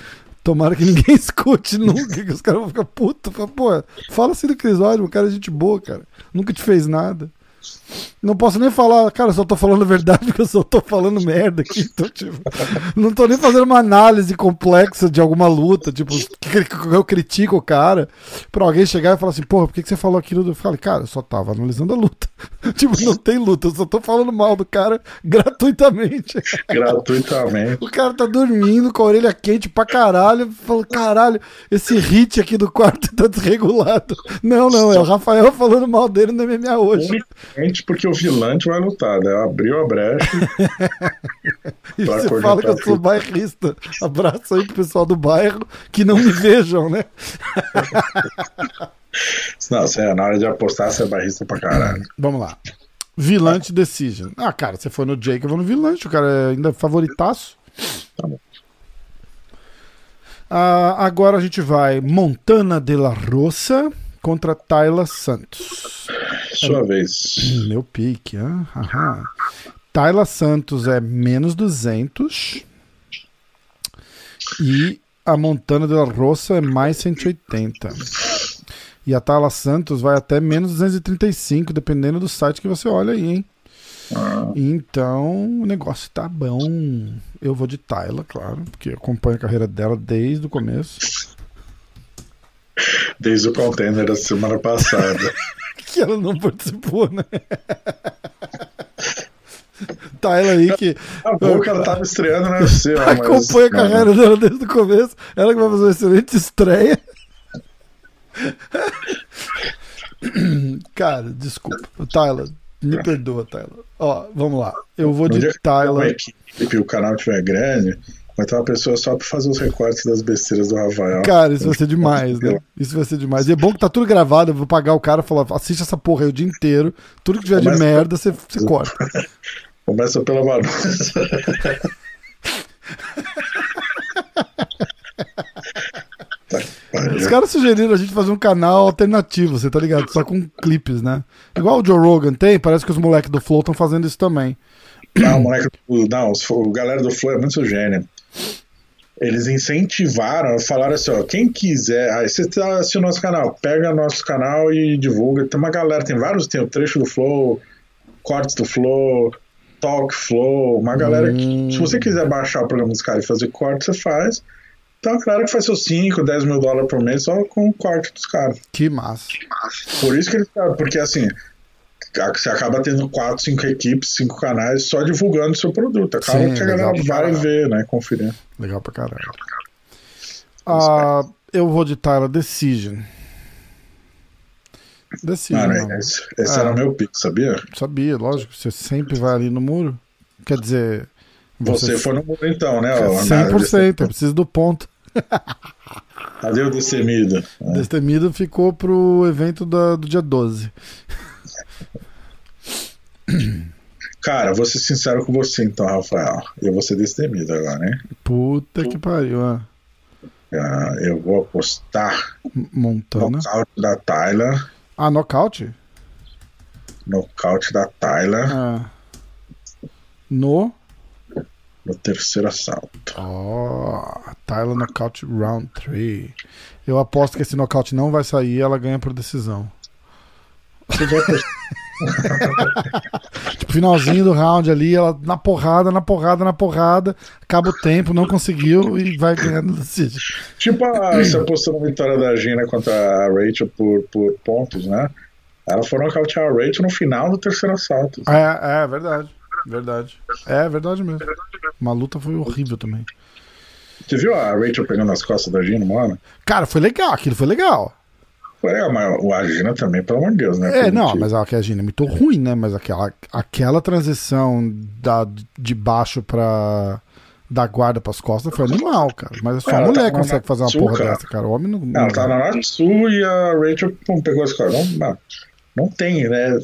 Tomara que ninguém escute nunca, que os caras vão ficar putos. Pô, fala assim do Weidman, o cara é gente boa, cara. Nunca te fez nada. Não posso nem falar, cara, eu só tô falando a verdade porque eu só tô falando merda aqui. Então, tipo, não tô nem fazendo uma análise complexa de alguma luta. Tipo, eu critico o cara pra alguém chegar e falar assim, porra, por que, que você falou aquilo? Eu falei, cara, eu só tava analisando a luta. tipo, não tem luta, eu só tô falando mal do cara gratuitamente. Gratuitamente. o cara tá dormindo com a orelha quente pra caralho. Falou, caralho, esse hit aqui do quarto tá desregulado. Não, não, é o Rafael falando mal dele no MMA hoje porque o Vilante vai lutar, né? Abriu a brecha. e você fala que eu sou bairrista. Abraço aí pro pessoal do bairro que não me vejam, né? não, você, é, na hora de apostar, você é bairrista pra caralho. Vamos lá. Vilante Decision. Ah, cara, você foi no Jake, eu vou no Vilante, o cara é ainda favoritaço. Tá bom. Ah, agora a gente vai Montana de la Rosa contra Tayla Santos. Sua é, vez. Meu pique. Ah, aham. Tayla Santos é menos 200 e a Montana de la Rosa é mais 180. E a Tayla Santos vai até menos 235, dependendo do site que você olha aí, hein? Ah. Então o negócio tá bom. Eu vou de Tayla, claro, porque acompanho a carreira dela desde o começo. Desde o contender da semana passada. que ela não participou, né? tá ela aí que. A boca ela tava estreando na UFC, Acompanha mas... a carreira dela desde o começo. Ela que vai fazer uma excelente estreia. Cara, desculpa. Tyler, me perdoa, Tyler. Ó, vamos lá. Eu vou de Tyler. Se o canal tiver grande, Vai ter uma pessoa só pra fazer os recortes das besteiras do Rafael. Cara, isso vai ser demais, né? Isso vai ser demais. E é bom que tá tudo gravado, eu vou pagar o cara e falar, assiste essa porra aí o dia inteiro. Tudo que tiver Começa... de merda, você, você corta. Começa pela bagunça. Os caras sugeriram a gente fazer um canal alternativo, você tá ligado? Só com clipes, né? Igual o Joe Rogan tem, parece que os moleques do Flow estão fazendo isso também. Não, o moleque não, o galera do Flow é muito gênio eles incentivaram, falaram assim, ó, quem quiser, aí você tá assistindo nosso canal, pega nosso canal e divulga. Tem uma galera, tem vários, tem o trecho do Flow, cortes do Flow, Talk Flow, uma galera hum. que, se você quiser baixar o programa dos caras e fazer corte, você faz. Uma galera que faz seus 5, 10 mil dólares por mês só com o corte dos caras. Que massa. Por isso que eles, porque assim, você acaba tendo quatro, cinco equipes, cinco canais só divulgando o seu produto. Acaba Sim, que a galera vai caralho. ver, né? Conferir. Legal pra caralho. Ah, eu vou de Tyler Decision. Decision. Mano, esse, esse é. era o meu pico, sabia? Sabia, lógico. Você sempre vai ali no muro. Quer dizer. Você, você foi no muro então, né? 100%, eu preciso do ponto. Cadê o Destemido? Destemido ficou pro evento da, do dia 12. Cara, vou ser sincero com você então, Rafael. Eu vou ser destemido agora, né? Puta que pariu, ó. Uh, eu vou apostar Montana. Nocaute da Tyler. Ah, nocaute? Nocaute da Tyler. Ah. No? No terceiro assalto. Oh, Tyler nocaute round 3. Eu aposto que esse nocaute não vai sair ela ganha por decisão. Você vai apostar. tipo, finalzinho do round ali, ela na porrada, na porrada, na porrada, acaba o tempo, não conseguiu e vai ganhando. Tipo a, você apostou na vitória da Gina contra a Rachel por, por pontos, né? Ela foi nocautear a Rachel no final do terceiro assalto. É, é verdade. Verdade. É verdade mesmo. Uma luta foi horrível também. Você viu a Rachel pegando as costas da Gina, mano? Cara, foi legal, aquilo foi legal. É, mas o Agina também, pelo amor de Deus, né? É, não, mas a Agina é muito ruim, né? Mas aquela, aquela transição da, de baixo pra. Da guarda pras costas foi animal, cara. Mas só a mulher que consegue fazer uma porra cara. dessa, cara. O homem não. não ela tá na Natsu e a Rachel pum, pegou as costas. Não, não, não tem, né?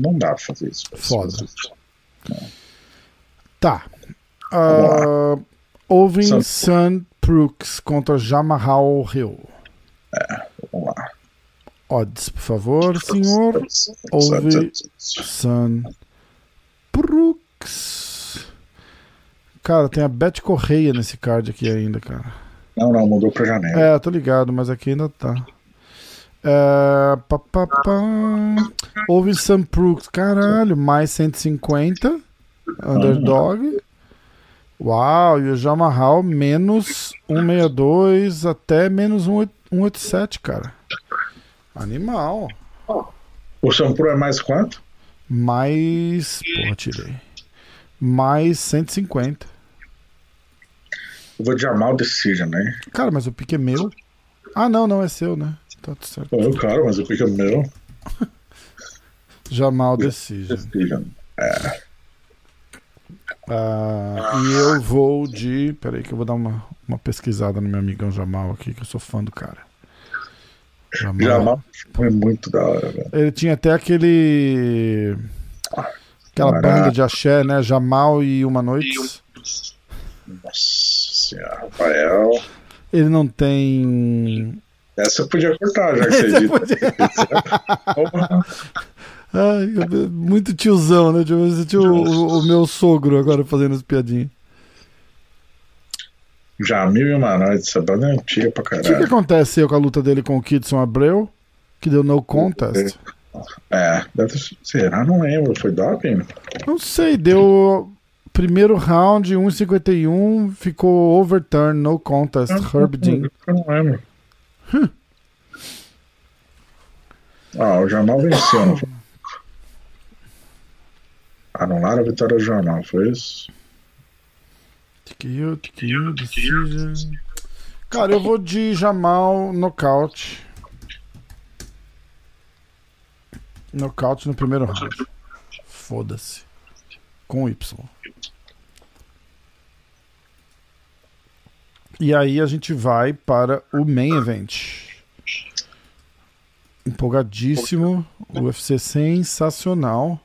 Não dá pra fazer isso. Foda. Tá. Uh, Ovin Sun Brooks contra Jamahal Hill. É, vamos lá. Odds, por favor, senhor. Ouve Sun Brooks. Cara, tem a Beth Correia nesse card aqui ainda, cara. Não, não, mudou pra janeiro. É, tô ligado, mas aqui ainda tá. É, pá, pá, pá. Houve Sam Brooks, caralho, mais 150. Underdog. Uau, e o Jamarral menos 162 até menos 187, cara. Animal. O Sampro é mais quanto? Mais. Porra, tirei. Mais 150. Eu vou de Jamal Decision, né? Cara, mas o pique é meu. Ah, não, não é seu, né? Tá tudo certo. Pô, cara, mas o pique é meu. Jamal Decision. Decision. É. Ah, e eu vou de. Peraí, que eu vou dar uma, uma pesquisada no meu amigão Jamal aqui, que eu sou fã do cara. Jamal, foi muito da hora, velho. Ele tinha até aquele. Aquela banda de axé, né? Jamal e Uma Noite. Nossa senhora, Rafael. Ele não tem. Essa eu podia cortar, já que você disse. Podia... Ai, muito tiozão, né? Tinha o, o, o, meu sogro agora fazendo as piadinhas. Já mil e uma noite, essa banda é antiga pra caralho. O que, que aconteceu com a luta dele com o Kidson Abreu? Que deu no contest? É, deve, será? Não lembro. Foi doping? Não sei, deu primeiro round, 1,51, ficou overturn, no contest, eu Herb Dean. Eu não lembro. Hum. Ah, o Jamal venceu, foi? Anularam a vitória do Jamal, foi isso? TKO, TKO, decision. Cara, eu vou de Jamal nocaute. Nocaute no primeiro round. Foda-se. Com Y. E aí a gente vai para o main event. Empolgadíssimo. UFC sensacional.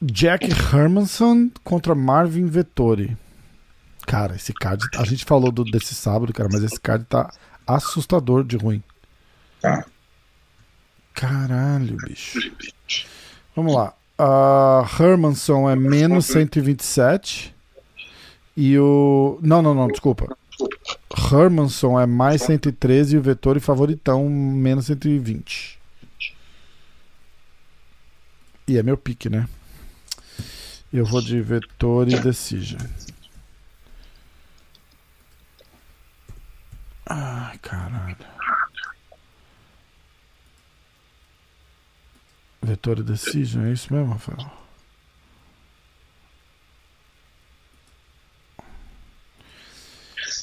Jack Hermanson contra Marvin Vettori. Cara, esse card. A gente falou do, desse sábado, cara, mas esse card tá assustador de ruim. Tá. Caralho, bicho. Vamos lá. A uh, Hermanson é menos 127. E o. Não, não, não, desculpa. Hermanson é mais 113 e o Vettori favoritão menos 120. E é meu pique, né? Eu vou de Vettori Decision. Ai, caralho. Vettori Decision, é isso mesmo, Rafael?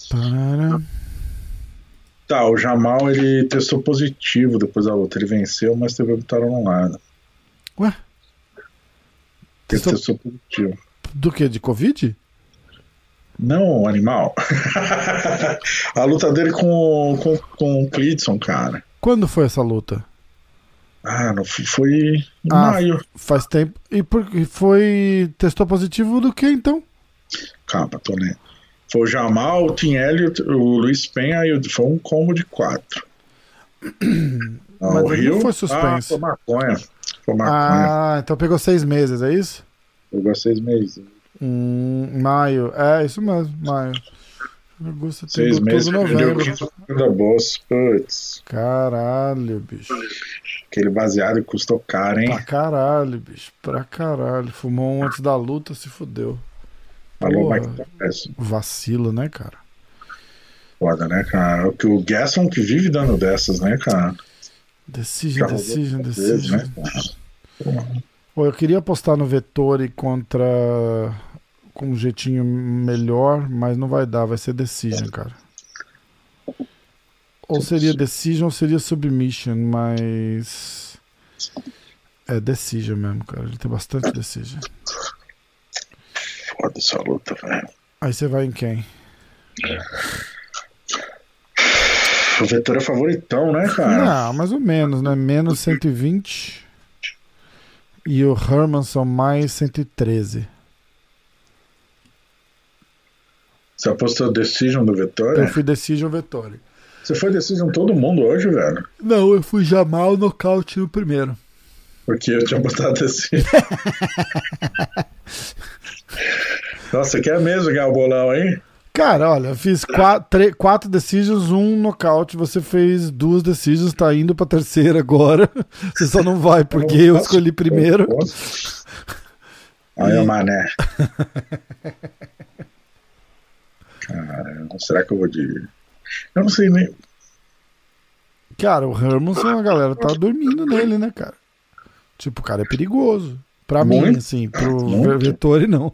Parara. Tá, o Jamal ele testou positivo depois da luta. Ele venceu, mas teve vitória anulada. Ué? Ele testou, testou positivo. Do que? De Covid? Não, animal. a luta dele com, com, com o Clidson, cara. Quando foi essa luta? Ah, não, foi em ah, maio. Faz tempo. E por, foi. Testou positivo do que então? Calma, tô lendo. Foi o Jamal, o Tim Elliott, o Luiz Penha e foi um combo de quatro. Mas o Rio foi suspenso. Ah, foi maconha. Foi maconha. Ah, então pegou seis meses, é isso? Pegou seis meses. Hum, maio, é isso mesmo, maio. Agosto, Seis meses novembro. Da boss, putz. Caralho, bicho. Aquele baseado custou caro, hein? Pra caralho, bicho. Pra caralho. Fumou um antes da luta, se fudeu. Falou, Porra, vacilo, né, cara? Foda, né, cara? O que o Gasson que vive dando dessas, né, cara? Decision, decision, decision. Vezes, né, Pô, eu queria apostar no Vettori contra com um jeitinho melhor, mas não vai dar, vai ser Decision, cara. Ou seria Decision ou seria Submission, mas. É Decision mesmo, cara. Ele tem bastante Decision. Foda essa luta, velho. Aí você vai em quem? O Vettori é favoritão, né, cara? Não, mais ou menos, né? Menos 120. E o Hermanson mais 113. Você apostou Decision do Vettori? Eu fui Decision Vettori. Você foi Decision todo mundo hoje, velho? Não, eu fui Jamal nocaute no primeiro. Porque eu tinha botado Decision. Nossa, você quer mesmo ganhar o bolão, hein? Cara, olha, eu fiz quatro, quatro decisions, um nocaute. Você fez duas decisions, tá indo pra terceira agora. Você só não vai porque eu escolhi primeiro. Olha o mané. Cara, será que eu vou de. Eu não sei nem. Cara, o Hermanson, a galera tá dormindo nele, né, cara? Tipo, o cara é perigoso. Pra Muito? mim, assim, pro Muito? Vettori não.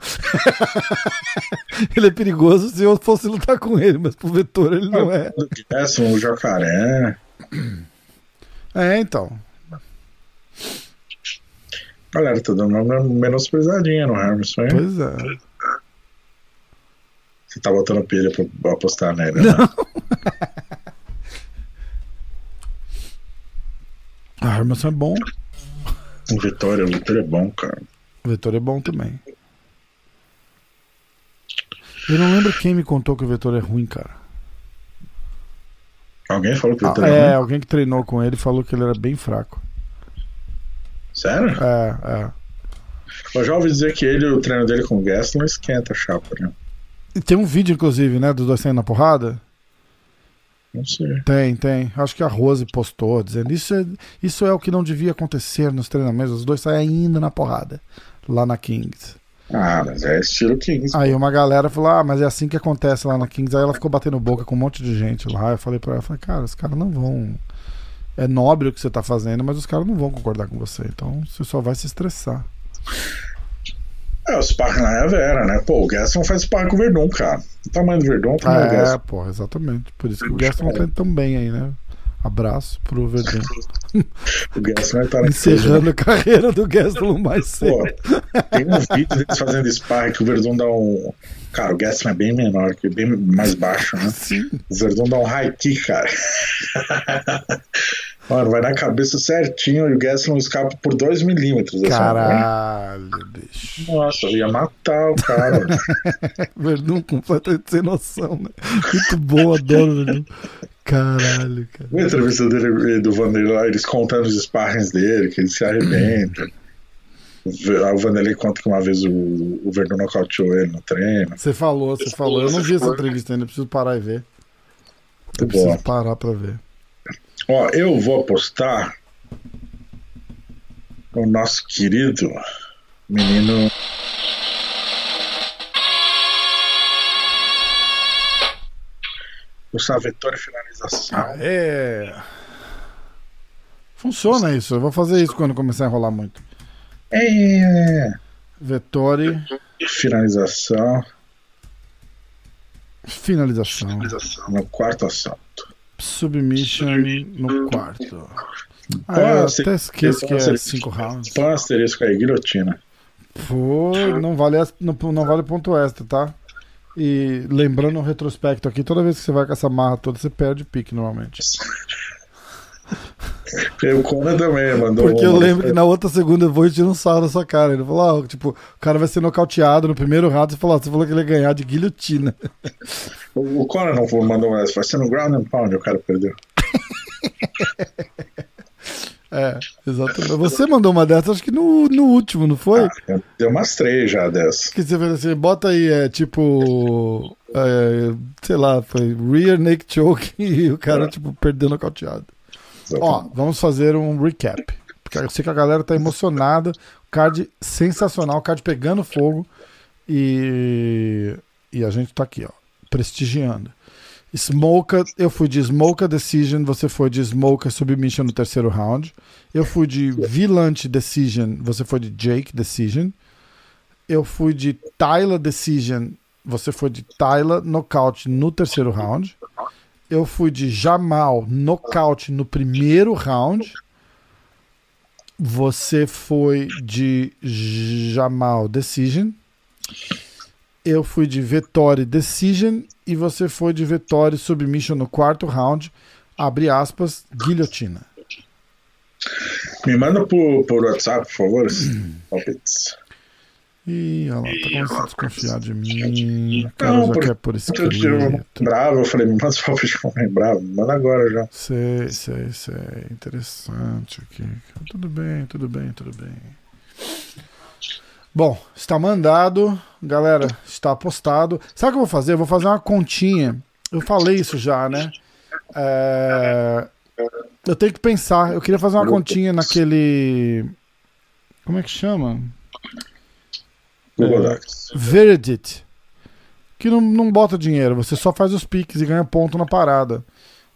ele é perigoso se eu fosse lutar com ele, mas pro Vettori ele não é. É, o jacaré. É, então. Galera, tá dando uma menosprezadinha no Hermes, hein? Pois é. Você tá botando pilha pra apostar nele, né? A Hermes é bom. O Vitória, o Vitória é bom, cara. O Vitória é bom também. Eu não lembro quem me contou que o Vitória é ruim, cara. Alguém falou que o Vitória ah, é, é ruim? É, alguém que treinou com ele falou que ele era bem fraco. Sério? É, é. Eu já ouvi dizer que ele, o treino dele com o Guest não esquenta a chapa, né? Tem um vídeo, inclusive, né, dos dois saindo na porrada. Não sei. Tem, tem. Acho que a Rose postou, dizendo isso é, isso é o que não devia acontecer nos treinamentos. Os dois saem indo na porrada lá na Kings. Ah, mas é estilo Kings. Aí uma galera falou: Ah, mas é assim que acontece lá na Kings. Aí ela ficou batendo boca com um monte de gente lá. Eu falei pra ela: falei, Cara, os caras não vão. É nobre o que você tá fazendo, mas os caras não vão concordar com você. Então você só vai se estressar. É, o sparring lá é a Vera, né? Pô, o Gaston faz sparring com o Verdun, cara. O tamanho do Verdun, o tamanho é, do Gaston. É, pô, exatamente. Por isso que o Gaston tá tão bem aí, né? Abraço pro Verdun. o Gaston vai estar Encerrando né? a carreira do Gaston mais cedo. Pô, tem um vídeo deles fazendo que o Verdun dá um. Cara, o Gaston é bem menor, que bem mais baixo, né? Sim. O Verdun dá um high kick, cara. Mano, vai na cabeça certinho e o Gaston escapa por 2 milímetros. Caralho, bicho. Nossa, eu ia matar o cara. Verdun completamente sem noção, né? Muito bom, adoro Verdun. Caralho, cara. A entrevista dele do Vanderlei, eles contando os sparrings dele, que ele se arrebenta. o Vanderlei conta que uma vez o, o Verdun nocauteou ele no treino. Você falou, você falou. Eu não vi essa entrevista ainda, preciso parar e ver. Eu preciso parar pra ver. Ó, eu vou apostar o nosso querido menino. O Savetor finalização. É. Funciona isso. Eu vou fazer isso quando começar a enrolar muito. É. Vettori. Finalização. Finalização. Finalização. No quarto assalto. Submission no quarto. Ah, eu até esqueço que é 5 rounds. Põe um asterisco aí, guilhotina. Pô, não vale, não, não vale ponto extra, tá? E lembrando o retrospecto aqui, toda vez que você vai com essa marra toda, você perde pique normalmente. O Conan também mandou. Porque eu lembro que na outra segunda eu vou e tiro um sarro da sua cara. Ele falou: ah, tipo, o cara vai ser nocauteado no primeiro round. Você falou, você falou que ele ia ganhar de guilhotina. O, Conan não mandou essa, vai ser no ground and pound, o cara perdeu. É, exatamente. Você mandou uma dessas, acho que no, no último, não foi? Ah, deu umas três já dessas. Que você fez assim, bota aí, é tipo. É, sei lá, foi rear naked choke e o cara, é. tipo, perdeu nocauteado. Ó, vamos fazer um recap. Porque eu sei que a galera tá emocionada. Card sensacional, card pegando fogo. E, e a gente tá aqui, ó, prestigiando. Smoka, eu fui de Smoka Decision, você foi de Smoka Submission no terceiro round. Eu fui de Vilante Decision, você foi de Jake Decision. Eu fui de Tyler Decision, você foi de Tyler Knockout no terceiro round. Eu fui de Jamal Knockout no primeiro round. Você foi de Jamal Decision. Eu fui de Vettori Decision e você foi de Vettori Submission no quarto round. Abre aspas, guilhotina. Me manda por, por WhatsApp, por favor, palpites. Ih, ela tá começando a desconfiar de mim. O cara não, já por, quer por escrito. Eu bravo, eu falei, me manda os palpites com bravo, manda agora já. Sei, sei, sei. Interessante aqui. Tudo bem, tudo bem, tudo bem. Bom, está mandado, galera, está apostado. Sabe o que eu vou fazer? Eu vou fazer uma continha. Eu falei isso já, né? É... Eu tenho que pensar. Eu queria fazer uma continha naquele. Como é que chama? Google Docs. Veredit. Que não, não bota dinheiro, você só faz os piques e ganha ponto na parada.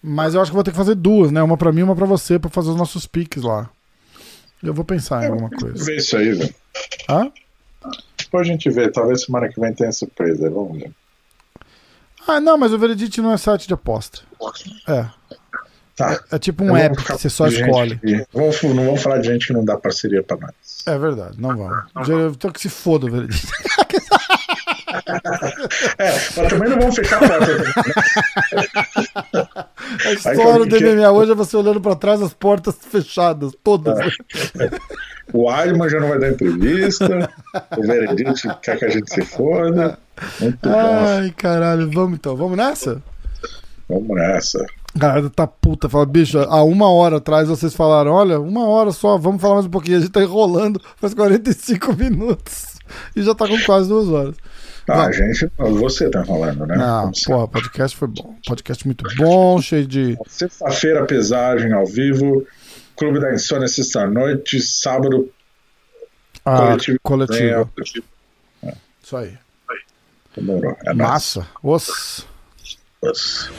Mas eu acho que vou ter que fazer duas, né? Uma pra mim e uma pra você, pra fazer os nossos piques lá. Eu vou pensar em alguma coisa. Vê isso aí, velho. Hã? Depois a gente vê. Talvez semana que vem tenha surpresa. Vamos ver. Ah, não, mas o Veredit não é site de aposta. É. Tá. É tipo um app que você só escolhe. que- Vamos, não vamos falar de gente que não dá parceria pra nós. É verdade, não vamos. Então que se foda o Veredit. É, mas também não vamos fechar a porta. né? A história do MMA hoje é você olhando pra trás, as portas fechadas, todas. O Alman já não vai dar entrevista. o Veredite quer que a gente se foda. Muito bom. Ai, caralho, vamos então, vamos nessa? Vamos nessa. Cara, tá puta, fala, bicho, há uma hora atrás vocês falaram, olha, uma hora só, vamos falar mais um pouquinho. A gente tá enrolando faz 45 minutos e já tá com quase duas horas. Ah, a gente. Você tá falando, né? Sempre. porra, podcast foi bom. Podcast muito bom, cheio de. Sexta-feira, pesagem ao vivo. Clube da Insônia, sexta-noite. Sábado, Ah, coletivo. coletivo. É, Isso aí. demorou. É Massa. Os. nóis.